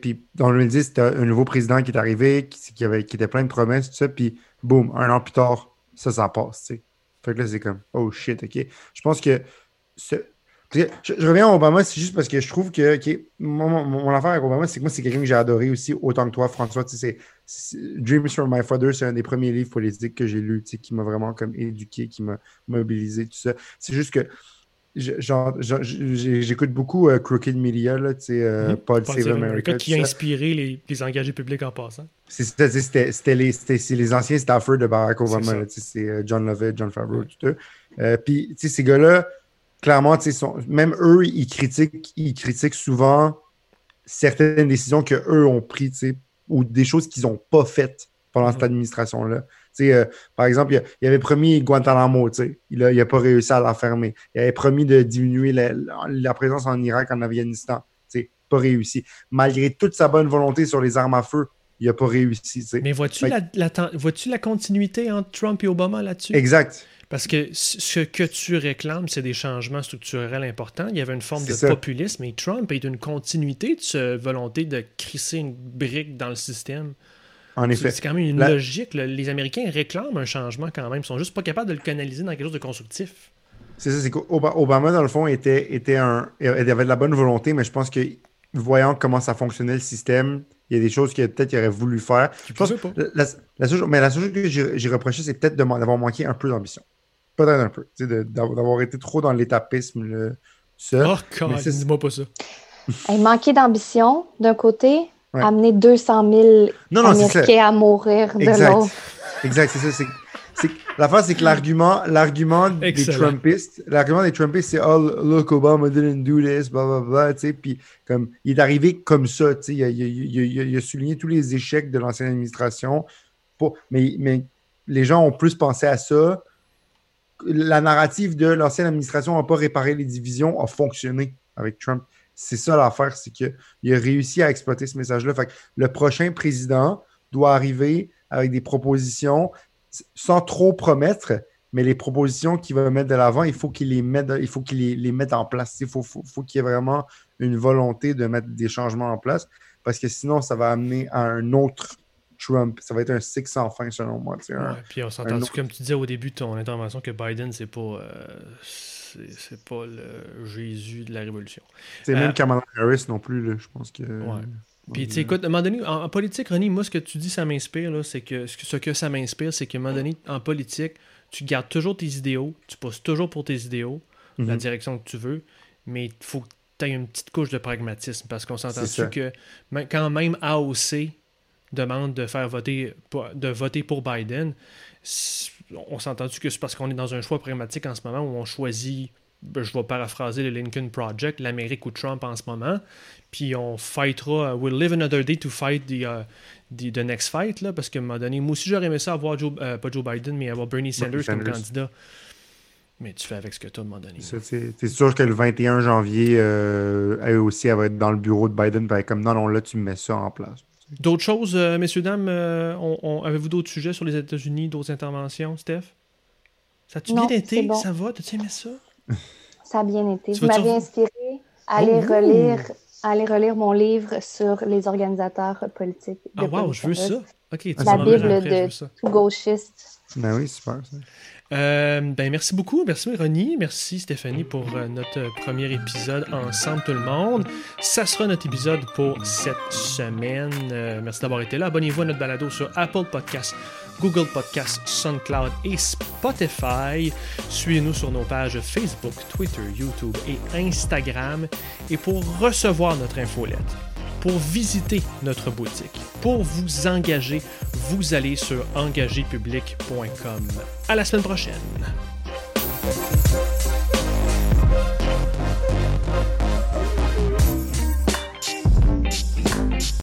Puis en 2010, c'était un nouveau président qui est arrivé, qui, avait, qui était plein de promesses, tout ça. Puis boum, un an plus tard, ça, ça passe. sais. Fait que là, c'est comme, oh shit, OK. Je pense que. Je, reviens à Obama, c'est juste parce que je trouve que mon, affaire avec Obama, c'est que moi, c'est quelqu'un que j'ai adoré aussi, autant que toi, François. C'est, Dreams from My Father, c'est un des premiers livres politiques que j'ai lu, qui m'a vraiment comme éduqué, qui m'a mobilisé, tout ça. C'est juste que j'écoute beaucoup euh, Crooked Media, là, euh, mm-hmm. Paul, Save America. qui a inspiré les, les, engagés publics en passant. C'était les, les, anciens staffers de Barack Obama. C'est euh, John Lovett, John Favreau, tout ça. Puis, ces gars-là, clairement, sont, même eux, ils critiquent, ils critiquent souvent certaines décisions qu'eux ont prises ou des choses qu'ils n'ont pas faites pendant cette mm-hmm. administration-là. Euh, par exemple, il, avait promis Guantanamo, il n'a a pas réussi à la fermer. Il avait promis de diminuer la, présence en Irak, en Afghanistan. Pas réussi. Malgré toute sa bonne volonté sur les armes à feu, il n'a pas réussi. Mais vois-tu la, la continuité entre Trump et Obama là-dessus? Exact. Parce que ce que tu réclames, c'est des changements structurels importants. Il y avait une forme de populisme, et Trump est une continuité de cette volonté de crisser une brique dans le système. En effet. C'est quand même une logique. Les Américains réclament un changement quand même. Ils sont juste pas capables de le canaliser dans quelque chose de constructif. C'est ça, c'est qu'Obama, dans le fond, était, était un. Il avait de la bonne volonté, mais je pense que voyant comment ça fonctionnait le système, il y a des choses qu'il peut-être aurait voulu faire. Je pense pas. La, seule, mais la seule chose que j'ai reproché, c'est peut-être d'avoir manqué un peu d'ambition. Peut-être un peu. D'avoir été trop dans l'étapisme. Ça. Oh, dis-moi pas ça. manquer d'ambition d'un côté, amener 200 000 Américains à mourir de l'autre. Exact, c'est ça. La fin, c'est que l'argument, l'argument des Trumpistes, l'argument des Trumpistes, c'est oh look Obama didn't do this, blah blah blah, tu sais, puis comme il est arrivé comme ça, tu sais, il, il, a souligné tous les échecs de l'ancienne administration, pour, mais, mais les gens ont plus pensé à ça. La narrative de l'ancienne administration n'a pas réparé les divisions, a fonctionné avec Trump. C'est ça l'affaire, c'est qu'il a réussi à exploiter ce message-là. le prochain président doit arriver avec des propositions sans trop promettre, mais les propositions qu'il va mettre de l'avant, il faut qu'il les mette, il faut qu'il les, mette en place. Il faut, qu'il y ait vraiment une volonté de mettre des changements en place, parce que sinon, ça va amener à un autre Trump. Ça va être un six sans fin, selon moi. puis on s'entend, comme tu disais au début de ton intervention, que Biden, c'est pas. Euh, c'est pas le Jésus de la Révolution. C'est même euh, Kamala Harris non plus, je pense que. Puis, tu écoute, à un moment donné, en, politique, René, moi, ce que tu dis, ça m'inspire, c'est que ce que ça m'inspire, c'est qu'à un moment donné, en politique, tu gardes toujours tes idéaux, tu pousses toujours pour tes idéaux, la mhm. direction que tu veux, mais il faut que tu aies une petite couche de pragmatisme, parce qu'on s'entend que quand même AOC demande de faire voter, de voter pour Biden, on s'entend-tu que c'est parce qu'on est dans un choix pragmatique en ce moment où on choisit, ben, je vais paraphraser le Lincoln Project, l'Amérique ou Trump en ce moment, puis on fightera, uh, we'll live another day to fight the, uh, the, next fight, là, parce un moment donné, moi aussi j'aurais aimé ça avoir, Joe, euh, pas Joe Biden, mais avoir Bernie Sanders, comme candidat. Mais tu fais avec ce que tu as à un moment donné. C'est sûr que le 21 janvier, euh, elle aussi, elle va être dans le bureau de Biden, comme non, non, là, tu mets ça en place. D'autres choses, euh, messieurs, dames, euh, avez-vous d'autres sujets sur les États-Unis, d'autres interventions, Steph? Ça a-tu bien été? Ça va? T'as-tu aimé ça? *laughs* Ça a bien été. Tu Vous m'avez inspiré à aller, oh! relire, aller relire mon livre sur les organisateurs politiques. ah, wow, je veux ça. OK, La Bible de tout gauchiste. Ben oui, super. Ça. Euh, ben merci beaucoup. Merci Ronnie. Merci Stéphanie pour euh, notre premier épisode ensemble tout le monde. Ça sera notre épisode pour cette semaine. Euh, merci d'avoir été là. Abonnez-vous à notre balado sur Apple Podcasts, Google Podcasts, SoundCloud et Spotify. Suivez-nous sur nos pages Facebook, Twitter, YouTube et Instagram. Et pour recevoir notre infolette, pour visiter notre boutique. Pour vous engager, vous allez sur engagépublic.com. À la semaine prochaine.